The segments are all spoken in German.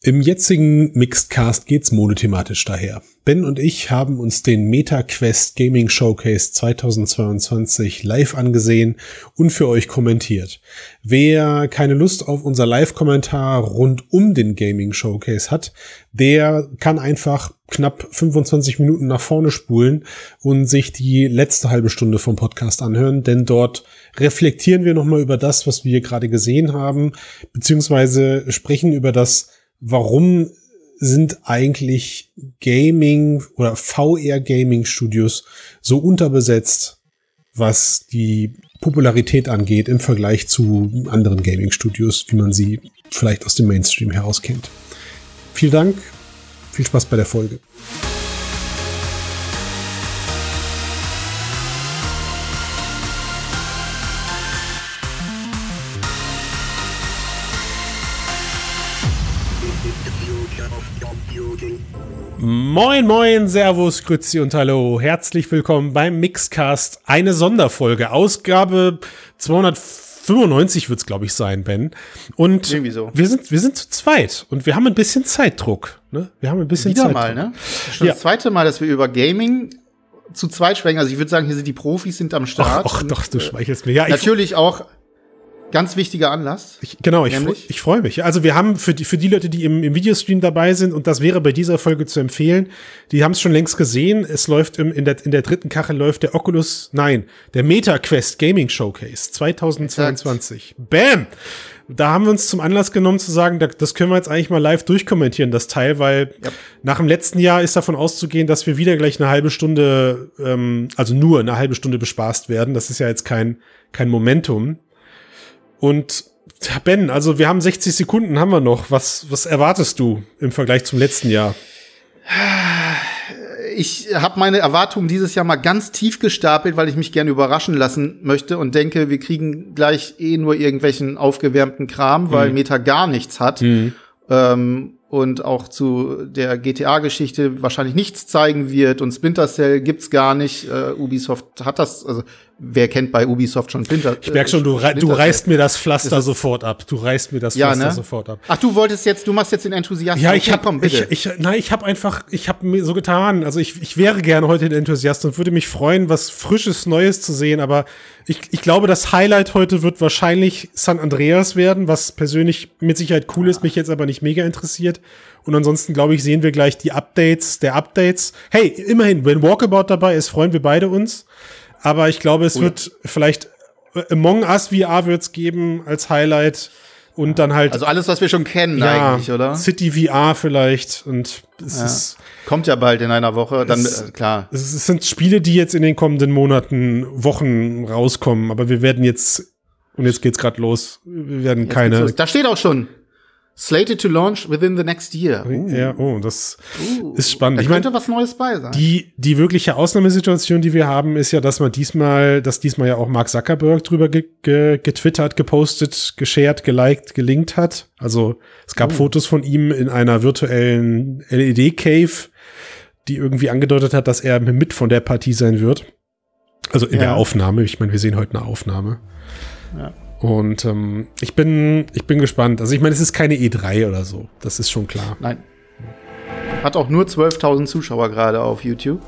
Im jetzigen Mixedcast geht's monothematisch daher. Ben und ich haben uns den MetaQuest Gaming Showcase 2022 live angesehen und für euch kommentiert. Wer keine Lust auf unser Live-Kommentar rund um den Gaming Showcase hat, der kann einfach knapp 25 Minuten nach vorne spulen und sich die letzte halbe Stunde vom Podcast anhören, denn dort reflektieren wir nochmal über das, was wir gerade gesehen haben, beziehungsweise sprechen über das warum sind eigentlich Gaming oder VR Gaming Studios so unterbesetzt, was die Popularität angeht im Vergleich zu anderen Gaming Studios, wie man sie vielleicht aus dem Mainstream heraus kennt. Vielen Dank, viel Spaß bei der Folge. Moin, moin, Servus, Grüezi und Hallo. Herzlich willkommen beim Mixcast. Eine Sonderfolge. Ausgabe 295 wird's, glaube ich, sein, Ben. Und so. wir sind, wir sind zu zweit und wir haben ein bisschen Zeitdruck. Ne? Wir haben ein bisschen Wieder Zeitdruck. mal, ne? Schon Ja. das zweite Mal, dass wir über Gaming zu zweit sprechen. Also ich würde sagen, hier sind die Profis sind am Start. ach Und, doch, du äh, schmeichelst mir. Ja, ich, Natürlich auch ganz wichtiger Anlass. Ich, genau, ich, ich freue mich. Also wir haben für die, für die Leute, die im, im Videostream dabei sind, und das wäre bei dieser Folge zu empfehlen, die haben es schon längst gesehen. Es läuft im, in, der, in der dritten Kachel läuft der Oculus, nein, der MetaQuest Gaming Showcase 2022. Bam! Da haben wir uns zum Anlass genommen zu sagen, da- das können wir jetzt eigentlich mal live durchkommentieren, das Teil, weil Ja. nach dem letzten Jahr ist davon auszugehen, dass wir wieder gleich eine halbe Stunde, ähm, also nur eine halbe Stunde bespaßt werden. Das ist ja jetzt kein, kein Momentum. Und Ben, also wir haben 60 Sekunden, haben wir noch. Was, was erwartest du im Vergleich zum letzten Jahr? Ich habe meine Erwartungen dieses Jahr mal ganz tief gestapelt, weil ich mich gerne überraschen lassen möchte und denke, wir kriegen gleich eh nur irgendwelchen aufgewärmten Kram, weil Meta gar nichts hat. Ähm, und auch zu der GTA-Geschichte wahrscheinlich nichts zeigen wird und Splinter Cell gibt's gar nicht. Äh, Ubisoft hat das, also wer kennt bei Ubisoft schon Splinter? Ich merke schon, du, rei du reißt mir das Pflaster Das sofort ab. Du reißt mir das Ja, Pflaster ne? sofort ab. Ach, du wolltest jetzt, du machst jetzt den Enthusiasten. Ja, ich Okay, habe komm, bitte. ich, ich, nein, ich habe einfach, ich habe mir so getan. Also ich, ich wäre gerne heute ein Enthusiast und würde mich freuen, was frisches Neues zu sehen. Aber ich, ich glaube, das Highlight heute wird wahrscheinlich San Andreas werden, was persönlich mit Sicherheit cool ist, mich jetzt aber nicht mega interessiert. Und ansonsten glaube ich, sehen wir gleich die Updates der Updates. Hey, immerhin, wenn Walkabout dabei ist, freuen wir beide uns. Aber ich glaube, es Oh ja. wird vielleicht äh, Among Us VR wird's geben als Highlight und dann halt also alles, was wir schon kennen ja, eigentlich, oder? City VR vielleicht und es, ist, Kommt ja bald in einer Woche, dann Es- äh, klar. es es sind Spiele, die jetzt in den kommenden Monaten, Wochen rauskommen, aber wir werden jetzt und jetzt geht's gerade los. Wir werden Jetzt keine. Da steht auch schon. Slated to launch within the next year. Uh, ja, oh, das uh. ist spannend. Da Ich meine, könnte was Neues bei sein. die die wirkliche Ausnahmesituation, die wir haben, ist ja, dass man diesmal, dass diesmal ja auch Mark Zuckerberg drüber ge ge getwittert, gepostet, geshared, geliked, gelinkt hat. Also es gab Oh. Fotos von ihm in einer virtuellen LED-Cave, die irgendwie angedeutet hat, dass er mit von der Partie sein wird. Also in Ja. der Aufnahme. Ich meine, wir sehen heute eine Aufnahme. Ja. Und ähm, ich bin, ich bin gespannt. Also ich meine, es ist keine E3 oder so. Das ist schon klar. Nein. Hat auch nur 12.000 Zuschauer gerade auf YouTube.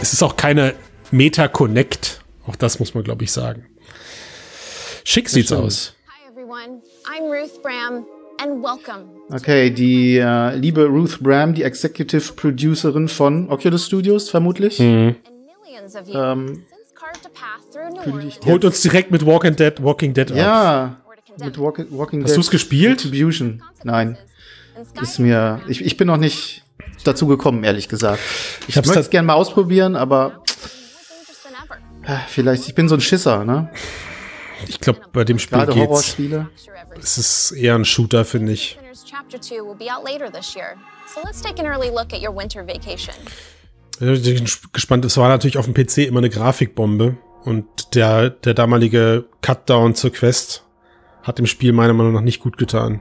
Es ist auch keine Meta Connect. Auch das muss man, glaube ich, sagen. Schick sieht's stimmt. aus. Hi everyone, I'm Ruth Bram and welcome. Okay, die äh, liebe Ruth Bram, die Executive Producerin von Oculus Studios, vermutlich. Mhm. Ähm, kündigt. Holt uns direkt mit Walking Dead, Walking Dead ab. Ja, condemn mit Walking, Walking Hast du's gespielt? Retribution. Nein. Ist mir, ich, ich bin noch nicht dazu gekommen, ehrlich gesagt. Ich, hab's möchte es gerne mal ausprobieren, aber äh, vielleicht, ich bin so ein Schisser, ne? Ich glaube, bei dem Spiel Gerade geht's. Es ist eher ein Shooter, finde ich. Chapter 2 will be out later this year. So let's take an early look at your winter vacation. Ich bin gespannt. Es war natürlich auf dem PC immer eine Grafikbombe. Und der, der damalige Cutdown zur Quest hat dem Spiel meiner Meinung nach nicht gut getan.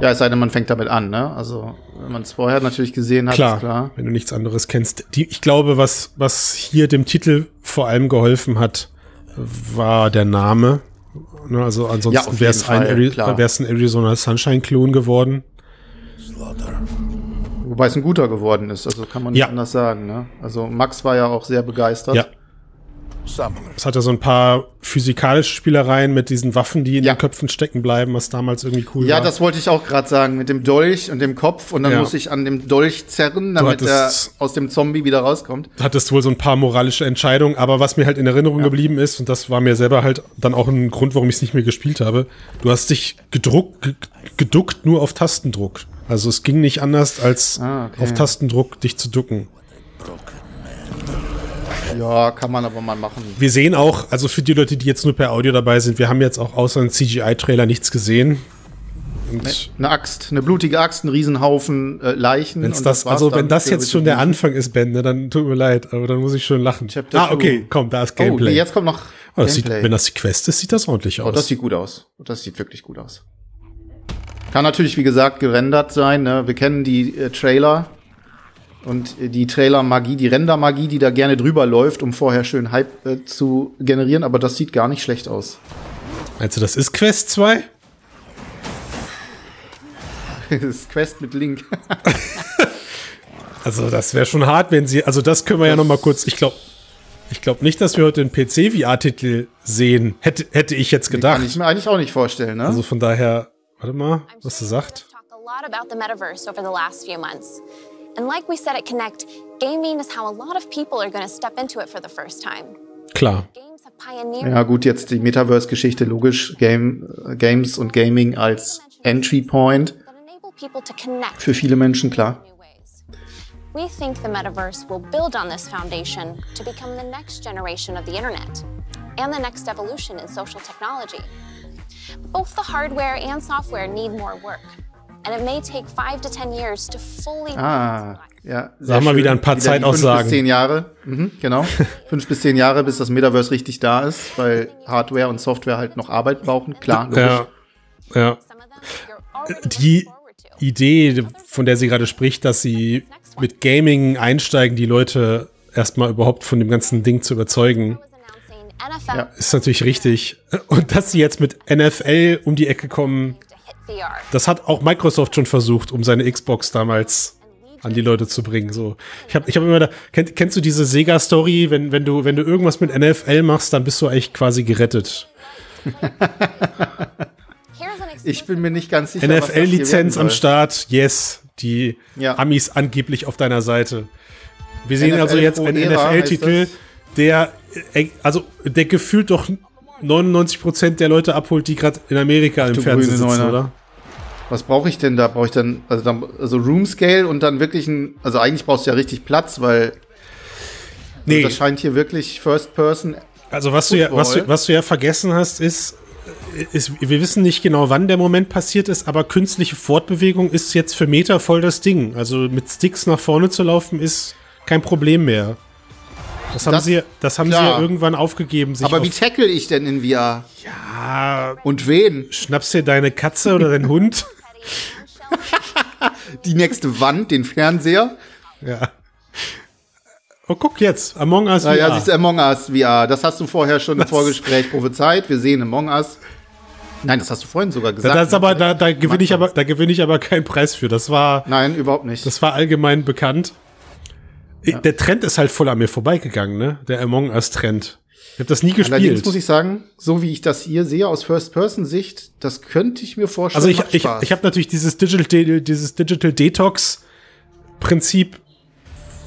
Ja, es sei denn, man fängt damit an, ne? Also, wenn man es vorher natürlich gesehen hat, Klar, ist klar. wenn du nichts anderes kennst. Die, ich glaube, was, was hier dem Titel vor allem geholfen hat, war der Name. Ne, also Ja, ansonsten auf wäre es ein, Ari- ein Arizona Sunshine Klon geworden. Wobei es ein guter geworden ist, also kann man nicht Ja. anders sagen. Ne? Also Max war ja auch sehr begeistert. Ja. Es hatte so ein paar physikalische Spielereien mit diesen Waffen, die in Ja. den Köpfen stecken bleiben, was damals irgendwie cool Ja, war. das wollte ich auch gerade sagen, mit dem Dolch und dem Kopf und dann Ja. muss ich an dem Dolch zerren, damit er aus dem Zombie wieder rauskommt. hattest wohl so ein paar moralische Entscheidungen, aber was mir halt in Erinnerung geblieben ist, und das war mir selber halt dann auch ein Grund, warum ich es nicht mehr gespielt habe, du hast dich gedruckt, ge- geduckt nur auf Tastendruck. Also es ging nicht anders, als Ah, okay. auf Tastendruck dich zu ducken. Ja, kann man aber mal machen. Wir sehen auch, also für die Leute, die jetzt nur per Audio dabei sind, wir haben jetzt auch außer einem CGI-Trailer nichts gesehen. Und Eine Axt, eine blutige Axt, ein Riesenhaufen äh, Leichen. wenn's und das, war's also wenn das jetzt schon der. Anfang ist, Ben, ne, dann tut mir leid, aber dann muss ich schon lachen. Chapter ah, okay, two. komm, da ist Oh, Gameplay. nee, jetzt kommt noch oh, das sieht, Gameplay. wenn das die Quest ist, sieht das ordentlich aus. Oh, das sieht gut aus. Das sieht wirklich gut aus. Kann natürlich, wie gesagt, gerendert sein. Ne? Wir kennen die äh, Trailer und äh, die Trailer-Magie, die Render-Magie, die da gerne drüber läuft, um vorher schön Hype äh, zu generieren. Aber das sieht gar nicht schlecht aus. Meinst du, das ist Quest 2? das ist Quest mit Link. Also das wäre schon hart, wenn sie, also das können wir ja noch mal kurz, ich glaube ich glaube nicht, dass wir heute einen PC-VR-Titel sehen, hätte, hätte ich jetzt Kann gedacht. ich mir eigentlich auch nicht vorstellen. Ne? Also von daher, warte mal, was du sure sagt. we've talked a lot about the metaverse over the last few months. And like we said at Connect, gaming is how a lot of people are going to step into it for the first time. Klar. Ja, gut, jetzt die Metaverse-Geschichte, logisch. Game, Games und Gaming als Entry Point. Für viele Menschen, klar. We think the metaverse will build on this foundation to become the next generation of the internet and the next evolution in social technology. Both the hardware and software need more work, and it may take five to ten years to fully. Ah, ja. Sag mal schön. wieder ein paar Zeitaussagen. Fünf bis zehn Jahre, mhm, genau. fünf bis zehn Jahre, bis das Metaverse richtig da ist, weil Hardware und Software halt noch Arbeit brauchen. Klar, logisch. Ja, ja. Already Die. Idee, von der sie gerade spricht, dass sie mit Gaming einsteigen, die Leute erstmal überhaupt von dem ganzen Ding zu überzeugen, Ja. ist natürlich richtig. Und dass sie jetzt mit NFL um die Ecke kommen, das hat auch Microsoft schon versucht, um seine Xbox damals an die Leute zu bringen. So, ich habe ich hab immer da, kenn, kennst du diese Sega-Story, wenn, wenn du, wenn du irgendwas mit NFL machst, dann bist du eigentlich quasi gerettet. Ich bin mir nicht ganz sicher. NFL-Lizenz am. Start, yes. Die Ja. Amis angeblich auf deiner Seite. Wir sehen NFL also jetzt einen Era NFL-Titel, der, also der gefühlt doch 99% der Leute abholt, die gerade in Amerika im Fernsehen sitzen, Neuner. oder? Was brauche ich denn da? Brauche ich dann, also, dann, also Room Scale und dann wirklich ein, also eigentlich brauchst du ja richtig Platz, weil Nee, das scheint hier wirklich First Person. also was du, ja, was, du, was du ja vergessen hast, ist, ist, wir wissen nicht genau, wann der Moment passiert ist, aber künstliche Fortbewegung ist jetzt für Meta voll das Ding. Also mit Sticks nach vorne zu laufen ist kein Problem mehr. Das haben, Das- sie, das haben sie ja irgendwann aufgegeben. Aber auf, wie tackle ich denn in VR? Ah, Und wen? schnappst dir deine Katze oder deinen Hund? Die nächste Wand, den Fernseher? Ja. Oh, guck jetzt, Among Us Ah, ja, VR. siehst Among Us VR. Das hast du vorher schon im Vorgespräch prophezeit. Wir sehen Among Us. Nein, das hast du vorhin sogar da, gesagt. das ist aber, da, da gewinne ich aber, da gewinne ich aber keinen Preis für. Das war, Nein, überhaupt nicht. das war allgemein bekannt. Der Trend ist halt voll an mir vorbeigegangen, ne? Der Among Us Trend. Ich habe das nie Allerdings gespielt. muss ich sagen, so wie ich das hier sehe aus First-Person-Sicht, das könnte ich mir vorstellen. also ich, ich, ich habe natürlich dieses Digital, dieses Digital Detox Prinzip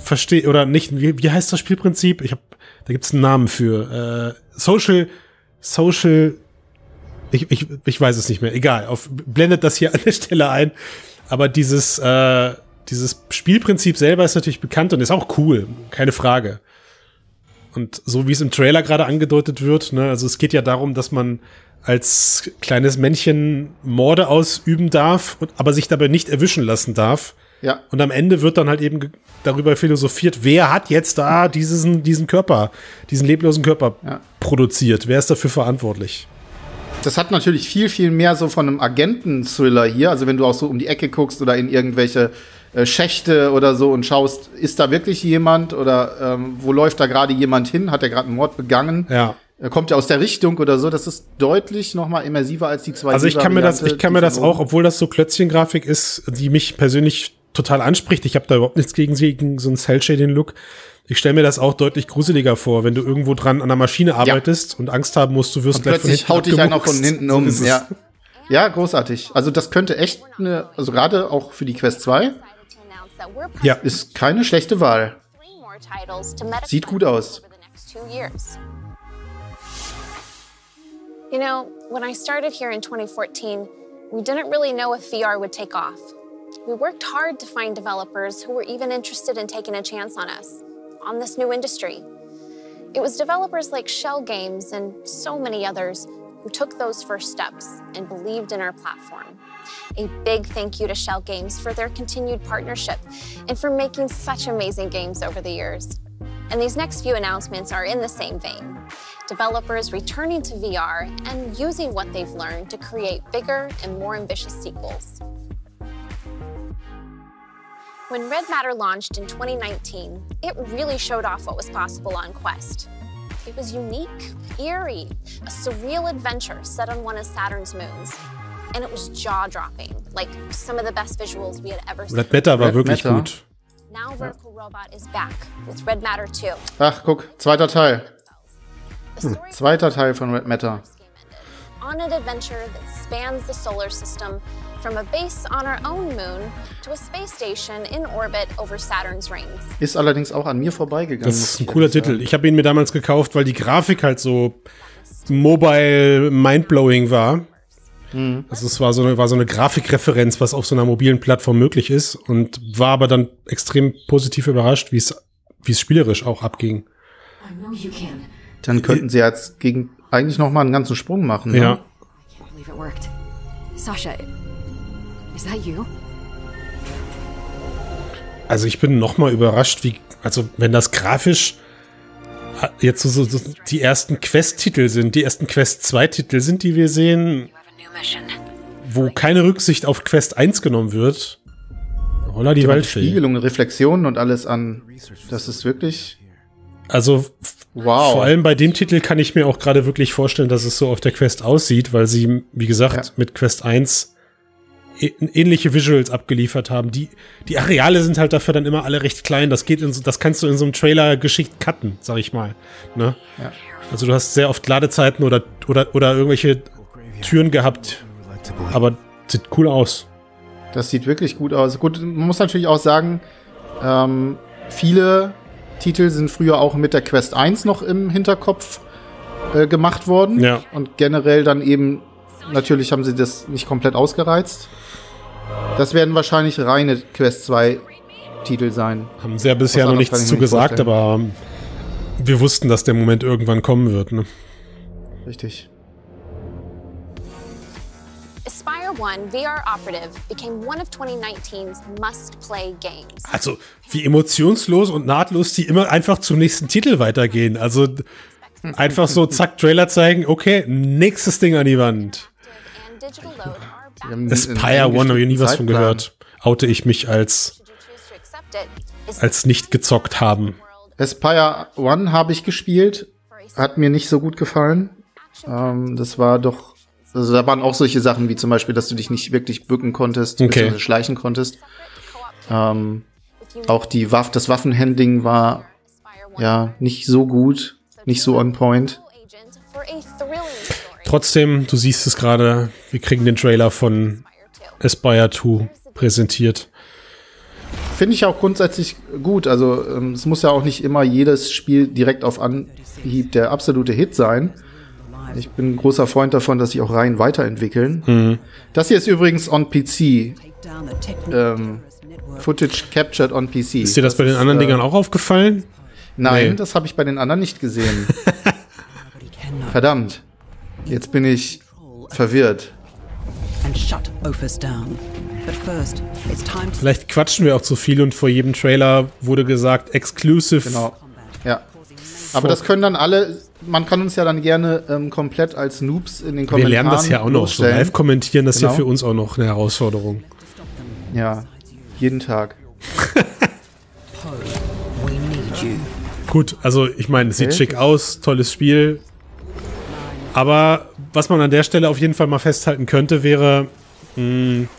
verstehe oder nicht. Wie, wie heißt das Spielprinzip? Ich habe, da gibt's einen Namen für. Äh, Social, Social. Ich, ich, ich weiß es nicht mehr. Egal. Auf, blendet das hier an der Stelle ein. Aber dieses, äh, dieses Spielprinzip selber ist natürlich bekannt und ist auch cool. Keine Frage. Und so wie es im Trailer gerade angedeutet wird, ne, also es geht ja darum, dass man als kleines Männchen Morde ausüben darf, und, aber sich dabei nicht erwischen lassen darf. ja, Und am Ende wird dann halt eben darüber philosophiert, wer hat jetzt da diesen, diesen Körper, diesen leblosen Körper Ja. produziert? Wer ist dafür verantwortlich? das hat natürlich viel, viel mehr so von einem Agenten-Thriller hier. Also wenn du auch so um die Ecke guckst oder in irgendwelche Schächte oder so und schaust, ist da wirklich jemand oder ähm, wo läuft da gerade jemand hin? Hat er gerade einen Mord begangen? Ja. Äh, Kommt er aus der Richtung oder so? Das ist deutlich noch mal immersiver als die zwei. Also ich kann mir das, ich kann mir das auch, obwohl das so Klötzchengrafik ist, die mich persönlich total anspricht. Ich habe da überhaupt nichts gegen, gegen so einen Cell-Shading-Look. Ich stelle mir das auch deutlich gruseliger vor, wenn du irgendwo dran an der Maschine arbeitest ja. und Angst haben musst, du wirst und gleich plötzlich von hinten haut dich einer von hinten um. So ja. ja, großartig. Also das könnte echt eine, also gerade auch für die Quest 2, ja. ist keine schlechte Wahl. Sieht gut aus. You know, when I started here in 2014, we didn't really know if VR would take off. We worked hard to find developers who were even interested in taking a chance on us, on this new industry. It was developers like Shell Games and so many others who took those first steps and believed in our platform. A big thank you to Shell Games for their continued partnership and for making such amazing games over the years. And these next few announcements are in the same vein. Developers returning to VR and using what they've learned to create bigger and more ambitious sequels. When Red Matter launched in 2019, it really showed off what was possible on Quest. It was unique, eerie, a surreal adventure set on one of Saturn's moons. And it was jaw-dropping, like some of the best visuals we had ever seen. Red Matter war Red wirklich Matter. gut. Now Vertical Robot is back with Red Matter 2. Ach, guck, zweiter Teil. Hm, zweiter Teil von Red Matter. On an adventure that spans the solar system from a base on our own moon to a space station in orbit over Saturn's rings. Ist allerdings auch an mir vorbeigegangen. Das ist ein cooler Titel. Ich habe ihn mir damals gekauft, weil die Grafik halt so mobile mindblowing war. Mhm. Also es war so, eine, war so eine Grafikreferenz, was auf so einer mobilen Plattform möglich ist und war aber dann extrem positiv überrascht, wie es wie es spielerisch auch abging. Dann könnten sie jetzt gegen eigentlich noch mal einen ganzen Sprung machen. Ne? Ja. Also ich bin noch mal überrascht, wie also wenn das grafisch jetzt so, so, so die ersten Quest-Titel sind, die ersten Quest 2 Titel sind, die wir sehen, wo keine Rücksicht auf Quest 1 genommen wird. Holla die Waldfee. Spiegelungen, Reflexionen und alles an. Das ist wirklich. Also, wow. vor allem bei dem Titel kann ich mir auch gerade wirklich vorstellen, dass es so auf der Quest aussieht, weil sie, wie gesagt, ja. mit Quest 1 ähnliche Visuals abgeliefert haben. Die, die Areale sind halt dafür dann immer alle recht klein. Das geht in so, das kannst du in so einem Trailer geschickt cutten, sag ich mal. Ne? Ja. Also du hast sehr oft Ladezeiten oder, oder, oder irgendwelche Türen gehabt. Aber sieht cool aus. Das sieht wirklich gut aus. Gut, man muss natürlich auch sagen, ähm, viele Titel sind früher auch mit der Quest 1 noch im Hinterkopf äh, gemacht worden. Ja. Und generell dann eben, natürlich haben sie das nicht komplett ausgereizt. Das werden wahrscheinlich reine Quest 2 Titel sein. Haben sie ja bisher noch nichts zu gesagt, aber wir wussten, dass der Moment irgendwann kommen wird. Ne? Richtig. One, VR Operative became one of 2019's must-play games. Also, wie emotionslos und nahtlos die immer einfach zum nächsten Titel weitergehen. Also, einfach so, zack, Trailer zeigen, okay, nächstes Ding an die Wand. Aspire One, habe ich nie was von gehört. Oute ich mich als, als nicht gezockt haben. Aspire One habe ich gespielt. Hat mir nicht so gut gefallen. Ähm, das war doch also da waren auch solche Sachen wie zum Beispiel, dass du dich nicht wirklich bücken konntest, okay. schleichen konntest. Ähm, auch die Waff, das Waffenhandling war ja nicht so gut, nicht so on point. Trotzdem, du siehst es gerade, wir kriegen den Trailer von Aspire 2 präsentiert. Finde ich auch grundsätzlich gut. Also ähm, es muss ja auch nicht immer jedes Spiel direkt auf Anhieb der absolute Hit sein. Ich bin ein großer Freund davon, dass sich auch Reihen weiterentwickeln. Mhm. Das hier ist übrigens on PC. Ähm, Footage captured on PC. Ist dir das, das bei den anderen äh, Dingern auch aufgefallen? Nein, nee. das habe ich bei den anderen nicht gesehen. Verdammt. Jetzt bin ich verwirrt. Vielleicht quatschen wir auch zu viel und vor jedem Trailer wurde gesagt, exclusive. Genau. Ja. Aber das können dann alle man kann uns ja dann gerne ähm, komplett als Noobs in den Kommentaren Wir lernen das ja auch noch. So live kommentieren, das genau. ist ja genau. für uns auch noch eine Herausforderung. Ja, jeden Tag. Gut, also ich meine, es okay. sieht schick aus, tolles Spiel. Aber was man an der Stelle auf jeden Fall mal festhalten könnte, wäre, mh, hm,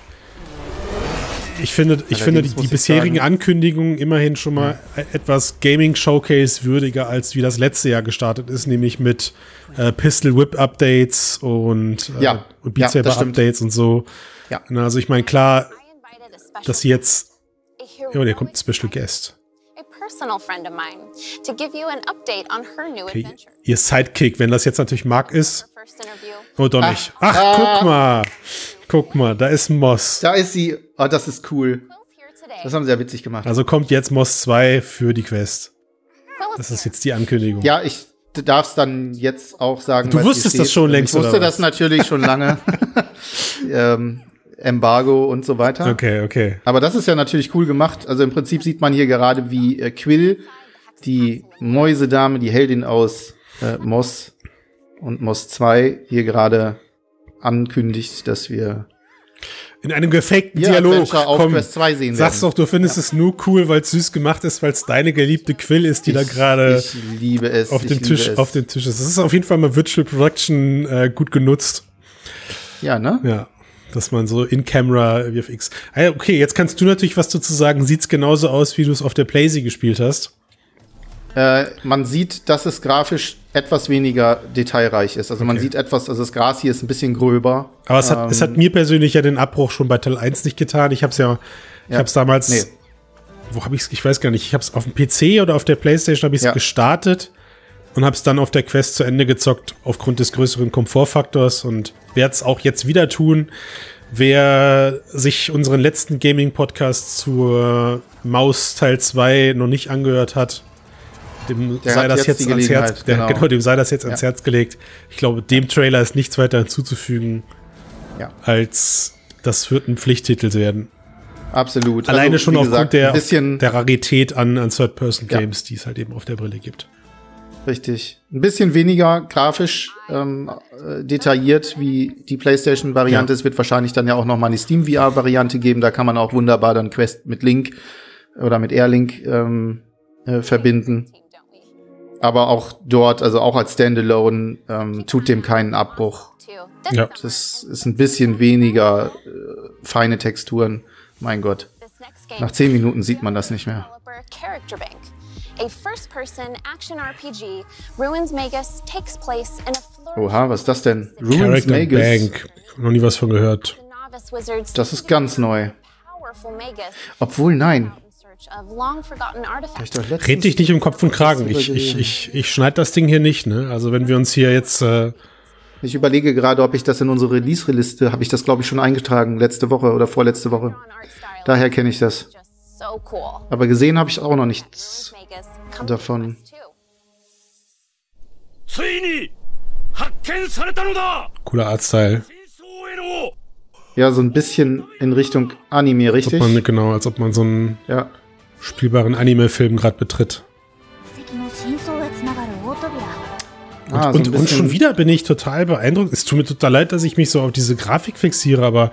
ich finde, ich finde die, die bisherigen sagen, Ankündigungen immerhin schon mal ja. etwas Gaming Showcase würdiger als wie das letzte Jahr gestartet ist, nämlich mit äh, Pistol Whip Updates und, äh, ja. und Beat Saber Updates und so. Ja. Also ich meine, klar, dass sie jetzt. Ja, der kommt ein Special Guest. Okay. Ihr Sidekick, wenn das jetzt natürlich Mark ist. Oh, doch nicht. Ach, Ach guck mal. Guck mal, da ist Moss. Da ist sie. Oh, das ist cool. Das haben sie ja witzig gemacht. Also kommt jetzt Moss 2 für die Quest. Das ist jetzt die Ankündigung. Ja, ich darf es dann jetzt auch sagen. Du wusstest das schon längst. Ich wusste das natürlich schon lange. ähm, Embargo und so weiter. Okay, okay. Aber das ist ja natürlich cool gemacht. Also im Prinzip sieht man hier gerade, wie äh, Quill, die Mäusedame, die Heldin aus äh, Moss und Moss 2, hier gerade ankündigt, dass wir in einem gefakten ja, Dialog auf Quest 2 sehen Sagst doch, du findest ja. es nur cool, weil es süß gemacht ist, weil es deine geliebte Quill ist, die ich, da gerade auf dem Tisch auf dem Tisch ist. Das ist auf jeden Fall mal Virtual Production äh, gut genutzt. Ja, ne? Ja dass man so in Camera VFX. Ah okay, jetzt kannst du natürlich was dazu sagen. Sieht's genauso aus, wie du es auf der Playsee gespielt hast? Äh, man sieht, dass es grafisch etwas weniger detailreich ist. Also okay. man sieht etwas, also das Gras hier ist ein bisschen gröber. Aber es hat, ähm, es hat ähm, mir persönlich ja den Abbruch schon bei Teil 1 nicht getan. Ich habe es ja, ich ja. habe es damals, nee. wo habe ich es, ich weiß gar nicht, ich habe es auf dem PC oder auf der Playstation habe ich es ja. gestartet und habe es dann auf der Quest zu Ende gezockt aufgrund des größeren Komfortfaktors und werde es auch jetzt wieder tun. Wer sich unseren letzten Gaming-Podcast zur Maus Teil 2 noch nicht angehört hat, dem der sei das jetzt, jetzt ans Herz, der, genau. genau. dem sei das jetzt ja. ans Herz gelegt. Ich glaube, dem Trailer ist nichts weiter hinzuzufügen, ja. als das wird ein Pflichttitel werden. Absolut. Alleine also, schon aufgrund der, der Rarität an, an Third-Person-Games, ja. die es halt eben auf der Brille gibt. Richtig. Ein bisschen weniger grafisch ähm, äh, detailliert wie die PlayStation-Variante. Ja. Es wird wahrscheinlich dann ja auch noch mal eine Steam-VR-Variante geben. Da kann man auch wunderbar dann Quest mit Link oder mit Airlink ähm, äh, verbinden. Aber auch dort, also auch als Standalone, ähm, tut dem keinen Abbruch. Ja. Das ist ein bisschen weniger äh, feine Texturen. Mein Gott. Nach zehn Minuten sieht man das nicht mehr. A first-person action RPG, Ruins Magus takes place in a Oha, was ist das denn? Ruins Character Magus. Bank. Noch nie was von gehört. Das ist ganz neu. Obwohl, nein. Red dich nicht um Kopf und Kragen. Ich, ich, ich, ich schneide das Ding hier nicht, ne? Also wenn wir uns hier jetzt. Äh ich überlege gerade, ob ich das in unsere Release-Liste, habe ich das, glaube ich, schon eingetragen, letzte Woche oder vorletzte Woche. Daher kenne ich das. Aber gesehen habe ich auch noch nichts davon. Cooler Artstyle. Ja, so ein bisschen in Richtung Anime, richtig? Als man, genau, als ob man so einen ja. spielbaren Anime-Film gerade betritt. Und, ah, so und, und, schon wieder bin ich total beeindruckt. Es tut mir total leid, dass ich mich so auf diese Grafik fixiere, aber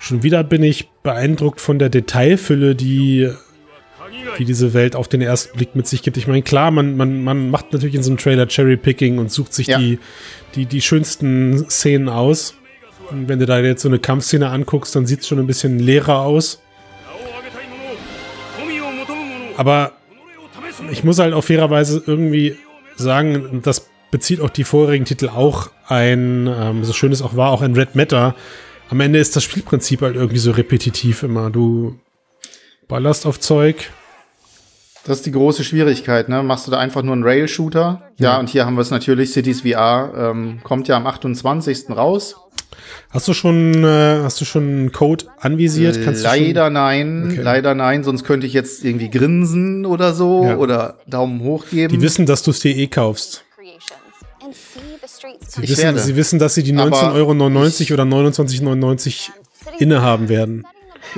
schon wieder bin ich beeindruckt von der Detailfülle, die die diese Welt auf den ersten Blick mit sich gibt. Ich meine, klar, man, man, man macht natürlich in so einem Trailer Cherry-Picking und sucht sich ja. die, die, die schönsten Szenen aus. Und wenn du da jetzt so eine Kampfszene anguckst, dann sieht es schon ein bisschen leerer aus. Aber ich muss halt auf fairerweise irgendwie sagen, das bezieht auch die vorherigen Titel auch ein, ähm, so schön es auch war, auch ein Red Matter. Am Ende ist das Spielprinzip halt irgendwie so repetitiv immer. Du ballerst auf Zeug, das ist die große Schwierigkeit, ne? Machst du da einfach nur einen Rail-Shooter? Ja. ja, und hier haben wir es natürlich, Cities VR ähm, kommt ja am 28. raus. Hast du schon, äh, hast du schon einen Code anvisiert? Kannst leider nein, okay. leider nein, sonst könnte ich jetzt irgendwie grinsen oder so ja. oder Daumen hoch geben. Die wissen, dass du es dir eh kaufst. Sie wissen, sie wissen, dass sie die 19,99 Euro oder 29,99 innehaben werden.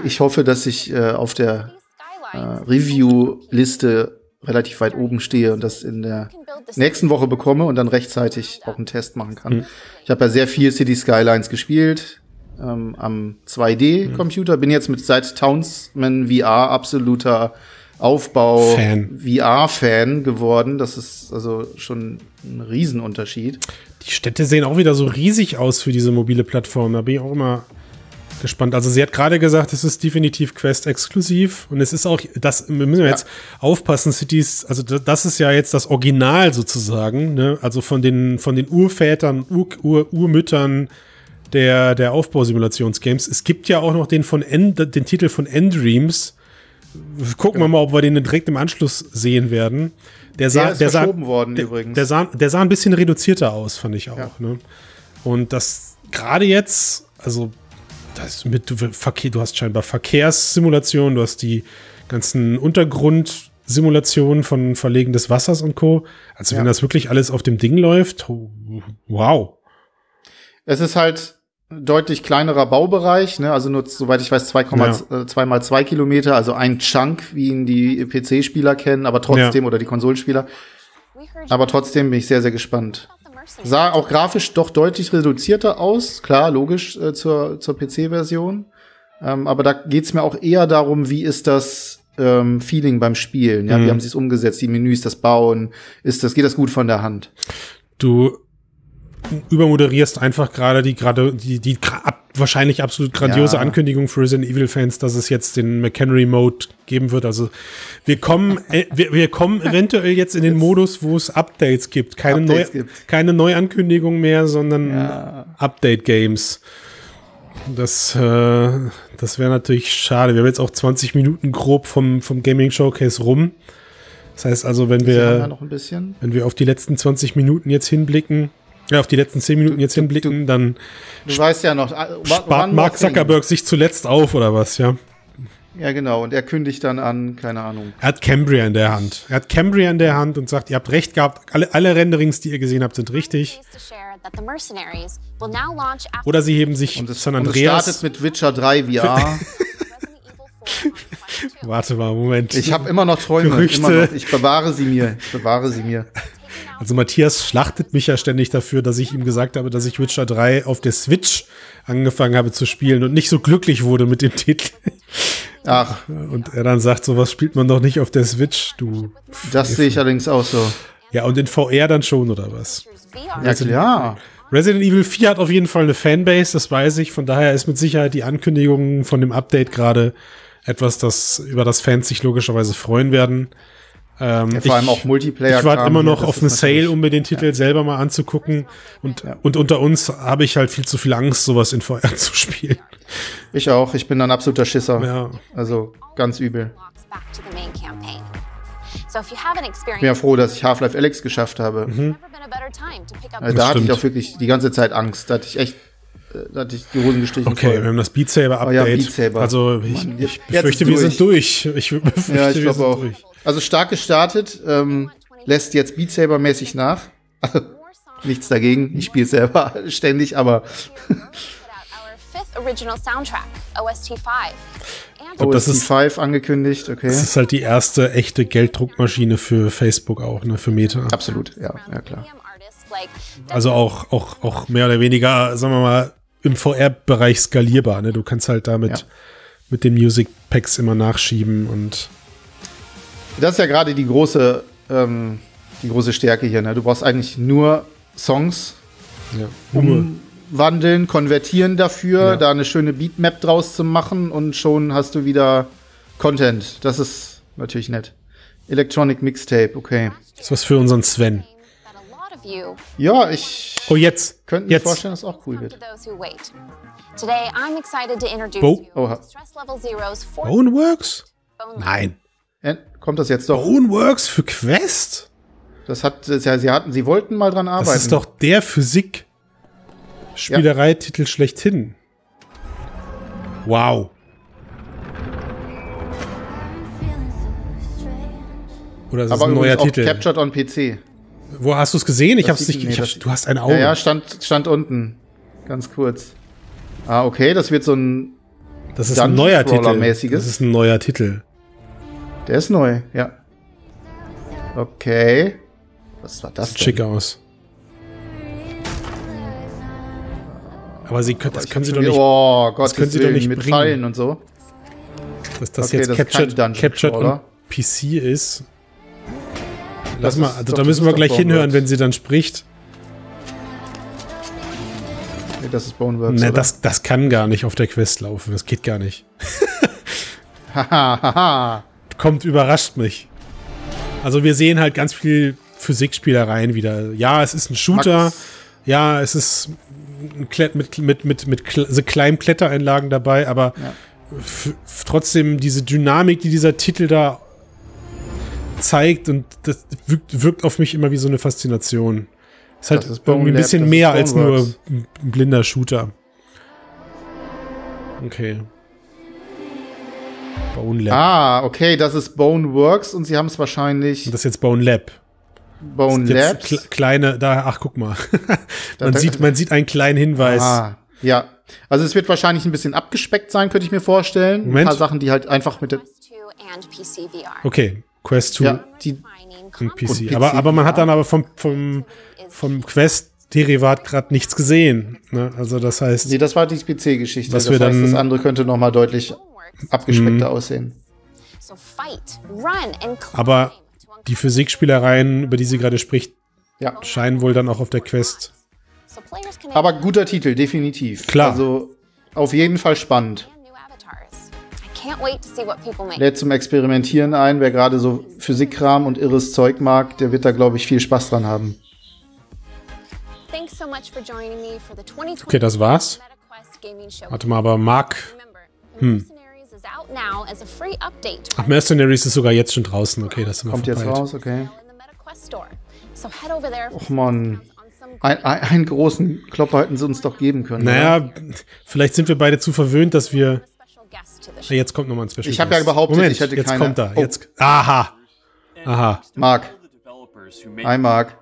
Ich hoffe, dass ich äh, auf der äh, Review-Liste relativ weit oben stehe und das in der nächsten Woche bekomme und dann rechtzeitig auch einen Test machen kann. Mhm. Ich habe ja sehr viel City Skylines gespielt ähm, am 2D-Computer, mhm. bin jetzt mit seit Townsman VR absoluter Aufbau VR-Fan geworden. Das ist also schon ein Riesenunterschied. Die Städte sehen auch wieder so riesig aus für diese mobile Plattform. Da bin ich auch immer gespannt. Also sie hat gerade gesagt, es ist definitiv Quest-exklusiv und es ist auch, das wir müssen wir jetzt aufpassen, Cities, also da- das ist ja jetzt das Original sozusagen, ne? also von den, von den Urvätern, Ur, Ur, Urmüttern der, der Aufbausimulationsgames. Es gibt ja auch noch den von End, den Titel von Endreams. Gucken wir mal, ob wir den direkt im Anschluss sehen werden. Der sah, Der ist der sah, worden der, übrigens. Der sah, der sah ein bisschen reduzierter aus, fand ich auch. Ja. Ne? Und das gerade jetzt, also das mit Verkehr, du hast scheinbar Verkehrssimulationen, du hast die ganzen Untergrundsimulationen von Verlegen des Wassers und Co. Also wenn Ja. das wirklich alles auf dem Ding läuft, wow. Es ist halt deutlich kleinerer Baubereich, ne? also nur, soweit ich weiß, 2,2 äh, zwei mal zwei Kilometer, also ein Chunk, wie ihn die PC-Spieler kennen, aber trotzdem, oder die Konsolenspieler. Aber trotzdem bin ich sehr, sehr gespannt. Sah auch grafisch doch deutlich reduzierter aus, klar, logisch äh, zur, zur PC-Version. Ähm, aber da geht's mir auch eher darum, wie ist das ähm, Feeling beim Spielen? Ja, Mhm. wie haben sie es umgesetzt? Die Menüs, das Bauen, ist das, geht das gut von der Hand? Du übermoderierst einfach gerade die gerade die die ab, wahrscheinlich absolut grandiose Ja. Ankündigung für Resident Evil Fans, dass es jetzt den McHenry Mode geben wird. Also wir kommen äh, wir, wir kommen eventuell jetzt in den Modus, wo es Updates gibt, keine Updates neu, gibt. keine Neuankündigung mehr, sondern Ja. Update Games. Das äh, das wäre natürlich schade. Wir haben jetzt auch 20 Minuten grob vom vom Gaming Showcase rum. Das heißt also, wenn Wir wir wenn wir auf die letzten 20 Minuten jetzt hinblicken, ja, auf die letzten 10 Minuten jetzt hinblicken, dann Du weißt ja noch, one- spart Mark. Zuckerberg sich zuletzt auf, oder was, ja? Ja, genau. Und er kündigt dann an, keine Ahnung. Er hat Cambria in der Hand. Er hat Cambria in der Hand und sagt, ihr habt recht gehabt, alle, alle Renderings, die ihr gesehen habt, sind richtig. Oder sie heben sich Und es, San und es Andreas. startet mit Witcher 3 VR. Resident Evil 4 on 22. Warte mal, Moment. Ich habe immer noch Träume. Gerüchte. Immer noch. Ich bewahre sie mir. Ich bewahre sie mir. Also Matthias schlachtet mich ja ständig dafür, dass ich ihm gesagt habe, dass ich Witcher 3 auf der Switch angefangen habe zu spielen und nicht so glücklich wurde mit dem Titel. Ach, Und er dann sagt, sowas spielt man doch nicht auf der Switch, du. das sehe ich allerdings auch so. Ja, und in VR dann schon, oder was? Ja, klar. Resident Evil 4 hat auf jeden Fall eine Fanbase, das weiß ich. Von daher ist mit Sicherheit die Ankündigung von dem Update gerade etwas, das über das Fans sich logischerweise freuen werden. Ähm, Ja, vor allem auch Multiplayer. Ich warte immer noch auf ist eine Sale, um mir den Titel selber mal anzugucken. Und, Ja. und unter uns habe ich halt viel zu viel Angst, sowas in VR zu spielen. Ich auch. Ich bin ein absoluter Schisser. Ja. Also ganz übel. Ich bin ja froh, dass ich Half-Life Alex geschafft habe. Mhm. Also da hatte ich auch wirklich die ganze Zeit Angst. Da hatte ich echt, äh, da hatte ich die Hosen gestrichen. Okay, wir voll. haben das Beat Saber Oh ja, Update. Beat Saber. Also ich, Mann, ich befürchte, wir durch. sind durch. Ich befürchte, Ja, ich wir glaube sind auch. durch. Also stark gestartet, ähm, lässt jetzt Beat Saber mäßig nach. songs Nichts dagegen. Ich spiele selber ständig, aber put out our fifth original soundtrack, OST 5. And glaub, das ist- 5 angekündigt. Okay. Das ist halt die erste echte Gelddruckmaschine für Facebook auch, ne, für Meta. Absolut, ja, ja klar. Also auch, auch, auch mehr oder weniger, sagen wir mal, im VR-Bereich skalierbar. Ne? Du kannst halt damit Ja. mit den Music Packs immer nachschieben und Das ist ja gerade die große, ähm, die große Stärke hier. Ne? Du brauchst eigentlich nur Songs ja, umwandeln, konvertieren dafür, Ja. da eine schöne Beatmap draus zu machen und schon hast du wieder Content. Das ist natürlich nett. Electronic Mixtape, okay. das ist was für unseren Sven. Ja, ich Oh, jetzt. könnte mir jetzt. vorstellen, dass es auch cool wird. Today, I'm excited to introduce Bo- you Oha. to Stress Level Zero's fourth Boneworks? phone line. Nein. Kommt das jetzt doch? Boneworks für Quest? Das hat, das, ja, sie hatten, sie wollten mal dran arbeiten. Das ist doch der Physik-Spielereititel schlechthin. Wow. Oder ist aber ein neuer auch Titel? captured on PC. Wo hast du es gesehen? Ich Das hab's nicht. nee, das- du hast ein Auge. Ja, ja, stand, stand unten. Ganz kurz. Ah, okay, das wird so ein. das ist ein neuer Titel. Das ist ein neuer Titel. Der ist neu, ja. Okay. Was war das Sieht denn? schick aus. Aber sie können, das können sie doch nicht, Oh Gott, können sie doch nicht mit bringen. Fallen und so. dass das okay, jetzt das captured, Dungeon captured Crawler. PC ist. Das Lass mal, also da das müssen wir gleich hinhören, wenn sie dann spricht. das ist Boneworks. Ne, oder? das, das kann gar nicht auf der Quest laufen. Das geht gar nicht. Haha, haha. Kommt, überrascht mich. Also wir sehen halt ganz viel Physikspielereien wieder. Ja, es ist ein Shooter. Max. Ja, es ist mit, mit, mit, mit so kleinen Klettereinlagen dabei, aber Ja. trotzdem diese Dynamik, die dieser Titel da zeigt und das wirkt, wirkt auf mich immer wie so eine Faszination. Ist halt ist irgendwie ein bisschen mehr als nur ein blinder Shooter. Okay. Bone Lab. Ah, okay, das ist Boneworks und sie haben es wahrscheinlich Und das ist jetzt Bone Lab. Bone Labs. kle- kleine, da, ach guck mal. man, da- sieht, man sieht einen kleinen Hinweis. Ah, ja. Also es wird wahrscheinlich ein bisschen abgespeckt sein, könnte ich mir vorstellen. Moment. Ein paar Sachen, die halt einfach mit der. Quest 2 and PC VR. Okay, Quest 2 Ja, die, und PC. PC, aber, aber man hat dann aber vom, vom, vom Quest-Derivat gerade nichts gesehen. Ne? Also das heißt, nee, das war die PC-Geschichte. Was Das wir heißt, dann- das andere könnte noch mal deutlich Abgespeckter aussehen. And climb Aber die Physikspielereien, über die sie gerade spricht, Ja. scheinen wohl dann auch auf der Quest. Aber guter Titel, definitiv. Klar. Also auf jeden Fall spannend. Lädt zum Experimentieren ein. Wer gerade so Physikkram und irres Zeug mag, der wird da, glaube ich, viel Spaß dran haben. Thanks so much for joining me for the 2020 Okay, das war's. Warte mal, aber Mark. Hm. Mercenaries is out now as a free update Ach, Mercenaries ist sogar jetzt schon draußen. Okay, das Kommt jetzt raus, okay. Och Mann. Ein, ein, einen großen Klopper hätten sie uns doch geben können. oder? Naja, vielleicht sind wir beide zu verwöhnt, dass wir. special guest to the Ah, show. Jetzt kommt nochmal ein Special Ich hab ja Guest. behauptet, Moment, ich hätte jetzt keine- kommt er. Oh. Jetzt. Aha. Aha. Mark. Hi, Mark.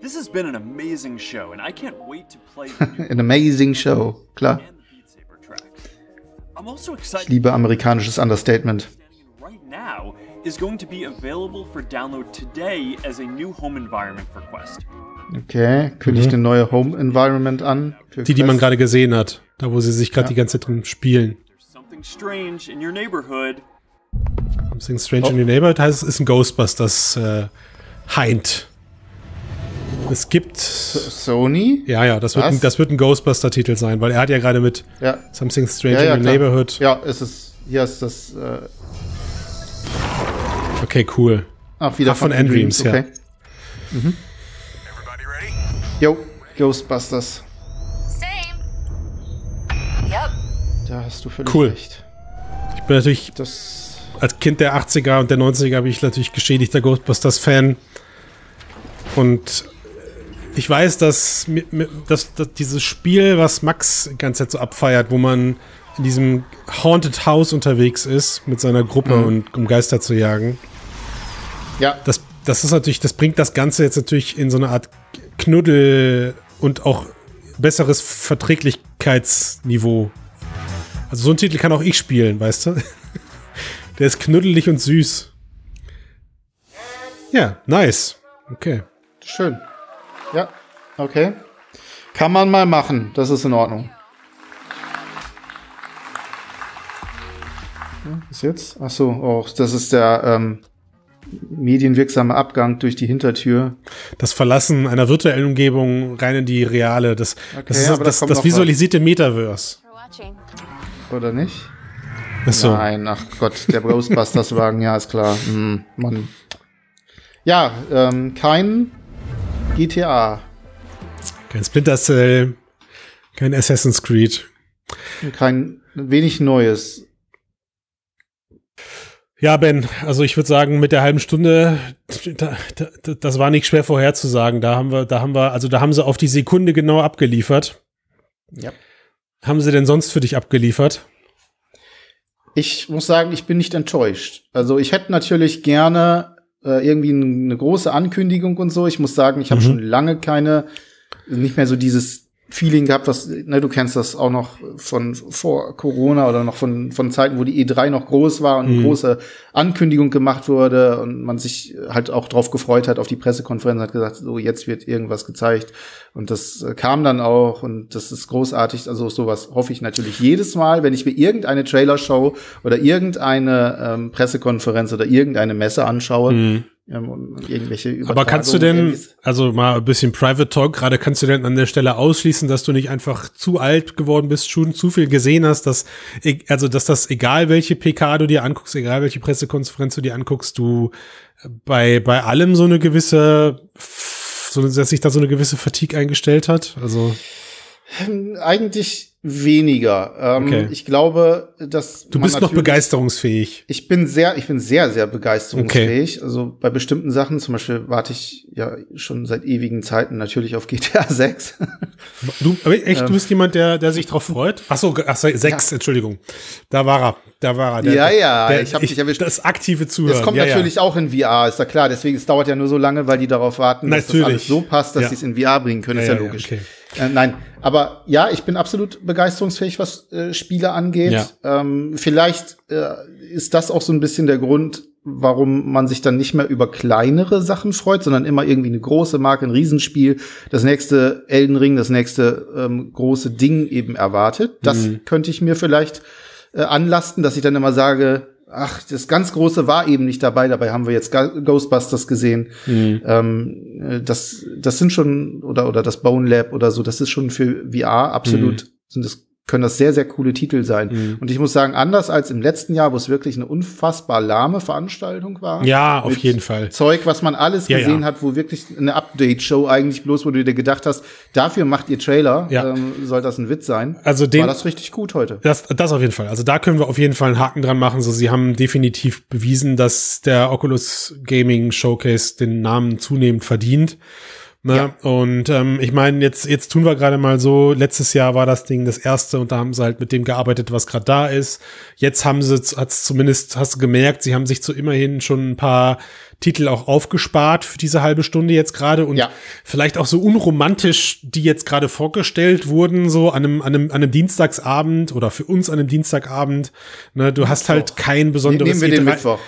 This has been an amazing show, and I can't wait to play An amazing show. Klar. Ich excited liebe amerikanisches Understatement. right now is going to be available for download today as a new home environment for Quest. Okay, kündigt eine neue Home Environment an. für Mhm. Die, die man Quest. gerade gesehen hat. Da, wo sie sich gerade Ja. die ganze Zeit drin spielen. Something strange in your neighborhood. Something Strange Oh. in the Neighborhood heißt, es ist ein Ghostbusters äh, Hind. Es gibt. Sony? Ja, ja, das wird, ein, das wird ein Ghostbuster-Titel sein, weil er hat ja gerade mit Ja. Something Strange Ja, ja, in the klar. Neighborhood. Ja, es ist. Hier ist das. Äh, Okay, cool. ach, wieder Ach, von Endreams, ja. okay. Mhm. Jo, Ghostbusters. Same. Yep. Da hast du völlig Cool. recht. Ich bin natürlich Das. als Kind der 80er und der 90er bin ich natürlich geschädigter Ghostbusters-Fan. Und ich weiß, dass, dass, dass dieses Spiel, was Max die ganze Zeit so abfeiert, wo man in diesem Haunted House unterwegs ist mit seiner Gruppe Mhm. und um Geister zu jagen, Ja, das, das ist natürlich, das bringt das Ganze jetzt natürlich in so eine Art Knuddel und auch besseres Verträglichkeitsniveau. Also so ein Titel kann auch ich spielen, weißt du? Der ist knuddelig und süß. Ja, nice. Okay. schön. Ja, okay. Kann man mal machen. Das ist in Ordnung. Bis jetzt? Ach so, oh, das ist der ähm, medienwirksame Abgang durch die Hintertür. Das Verlassen einer virtuellen Umgebung rein in die reale, das, das, ist, das, das visualisierte Metaverse. Oder nicht? Achso. Nein, ach Gott, der Ghostbusters-Wagen, ja, ist klar. Hm, Mann. Ja, ähm, kein GTA. Kein Splinter Cell, kein Assassin's Creed. Kein wenig Neues. Ja, Ben, also ich würde sagen, mit der halben Stunde, da, da, das war nicht schwer vorherzusagen. Da haben wir, da haben wir, also da haben sie auf die Sekunde genau abgeliefert. Ja. Haben sie denn sonst für dich abgeliefert? Ich muss sagen, ich bin nicht enttäuscht. Also ich hätte natürlich gerne äh, irgendwie eine große Ankündigung und so. Ich muss sagen, ich habe Mhm. schon lange keine, nicht mehr so dieses Feeling gehabt, was, ne, du kennst das auch noch von vor Corona oder noch von, von Zeiten, wo die E3 noch groß war und eine Mhm. große Ankündigung gemacht wurde und man sich halt auch drauf gefreut hat auf die Pressekonferenz, hat gesagt, so jetzt wird irgendwas gezeigt und das äh, kam dann auch und das ist großartig. Also sowas hoffe ich natürlich jedes Mal, wenn ich mir irgendeine Trailershow oder irgendeine ähm, Pressekonferenz oder irgendeine Messe anschaue, Mhm. Ähm, Aber kannst du denn, also mal ein bisschen Private Talk, gerade kannst du denn an der Stelle ausschließen, dass du nicht einfach zu alt geworden bist, schon zu viel gesehen hast, dass, e- also, dass das, egal welche PK du dir anguckst, egal welche Pressekonferenz du dir anguckst, du bei, bei allem so eine gewisse, so, dass sich da so eine gewisse Fatigue eingestellt hat? Also. Eigentlich weniger. Ähm, Okay. Ich glaube, dass Du bist noch natürlich- begeisterungsfähig. Ich bin sehr, ich bin sehr, sehr begeisterungsfähig. Also bei bestimmten Sachen, zum Beispiel warte ich ja schon seit ewigen Zeiten natürlich auf GTA 6. Du, aber echt, Ähm. du bist jemand, der, der sich drauf freut? Ach so, ach, so, sechs, Entschuldigung. Da war er, da war er. Der, Ja, ja, der, ich hab dich erwischt. Das aktive Zuhören. Es kommt ja, natürlich auch in VR, ist ja klar. Deswegen, es dauert ja nur so lange, weil die darauf warten, dass das Natürlich. alles so passt, dass Ja. sie es in VR bringen können. Ja, ist ja, ja, ja, logisch. okay. Äh, nein, aber ja, ich bin absolut begeisterungsfähig, was äh, Spiele angeht. Ja. Ähm, vielleicht äh, ist das auch so ein bisschen der Grund, warum man sich dann nicht mehr über kleinere Sachen freut, sondern immer irgendwie eine große Marke, ein Riesenspiel, das nächste Elden Ring, das nächste ähm, große Ding eben erwartet. Das Mhm. könnte ich mir vielleicht äh, anlasten, dass ich dann immer sage, ach, das ganz Große war eben nicht dabei, dabei haben wir jetzt Ghostbusters gesehen. Mhm. Ähm, äh, das, das sind schon, oder, oder das Bone Lab oder so, das ist schon für VR absolut, Mhm. sind das, können das sehr, sehr coole Titel sein. Und ich muss sagen, anders als im letzten Jahr, wo es wirklich eine unfassbar lahme Veranstaltung war. Ja, auf jeden Fall. Zeug, was man alles Ja, gesehen ja. hat, wo wirklich eine Update-Show eigentlich bloß, wo du dir gedacht hast, dafür macht ihr Trailer, Ja. ähm, soll das ein Witz sein. Also den, war das richtig gut heute. Das, das auf jeden Fall. Also da können wir auf jeden Fall einen Haken dran machen. So, sie haben definitiv bewiesen, dass der Oculus Gaming Showcase den Namen zunehmend verdient. Ne? Ja. Und ähm, ich meine, jetzt, jetzt tun wir gerade mal so, letztes Jahr war das Ding das erste und da haben sie halt mit dem gearbeitet, was gerade da ist. Jetzt haben sie, hat's zumindest, hast du gemerkt, sie haben sich zu immerhin schon ein paar Titel auch aufgespart für diese halbe Stunde jetzt gerade und Ja. vielleicht auch so unromantisch, die jetzt gerade vorgestellt wurden, so an einem, an einem, an einem Dienstagsabend oder für uns an einem Dienstagabend. Ne, du hast halt kein besonderes Nehmen wir den E3 Mittwoch.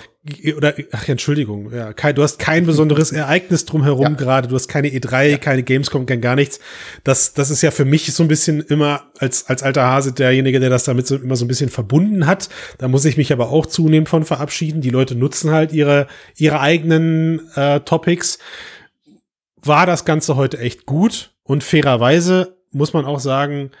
oder ach ja, Entschuldigung, ja, kein, du hast kein besonderes Ereignis drumherum Ja. gerade, du hast keine E3, keine Gamescom, kein gar nichts. Das, das ist ja für mich so ein bisschen immer als, als alter Hase derjenige, der das damit so, immer so ein bisschen verbunden hat. Da muss ich mich aber auch zunehmend von verabschieden. Die Leute nutzen halt ihre, ihre eigenen äh, Topics. War das Ganze heute echt gut und fairerweise muss man auch sagen,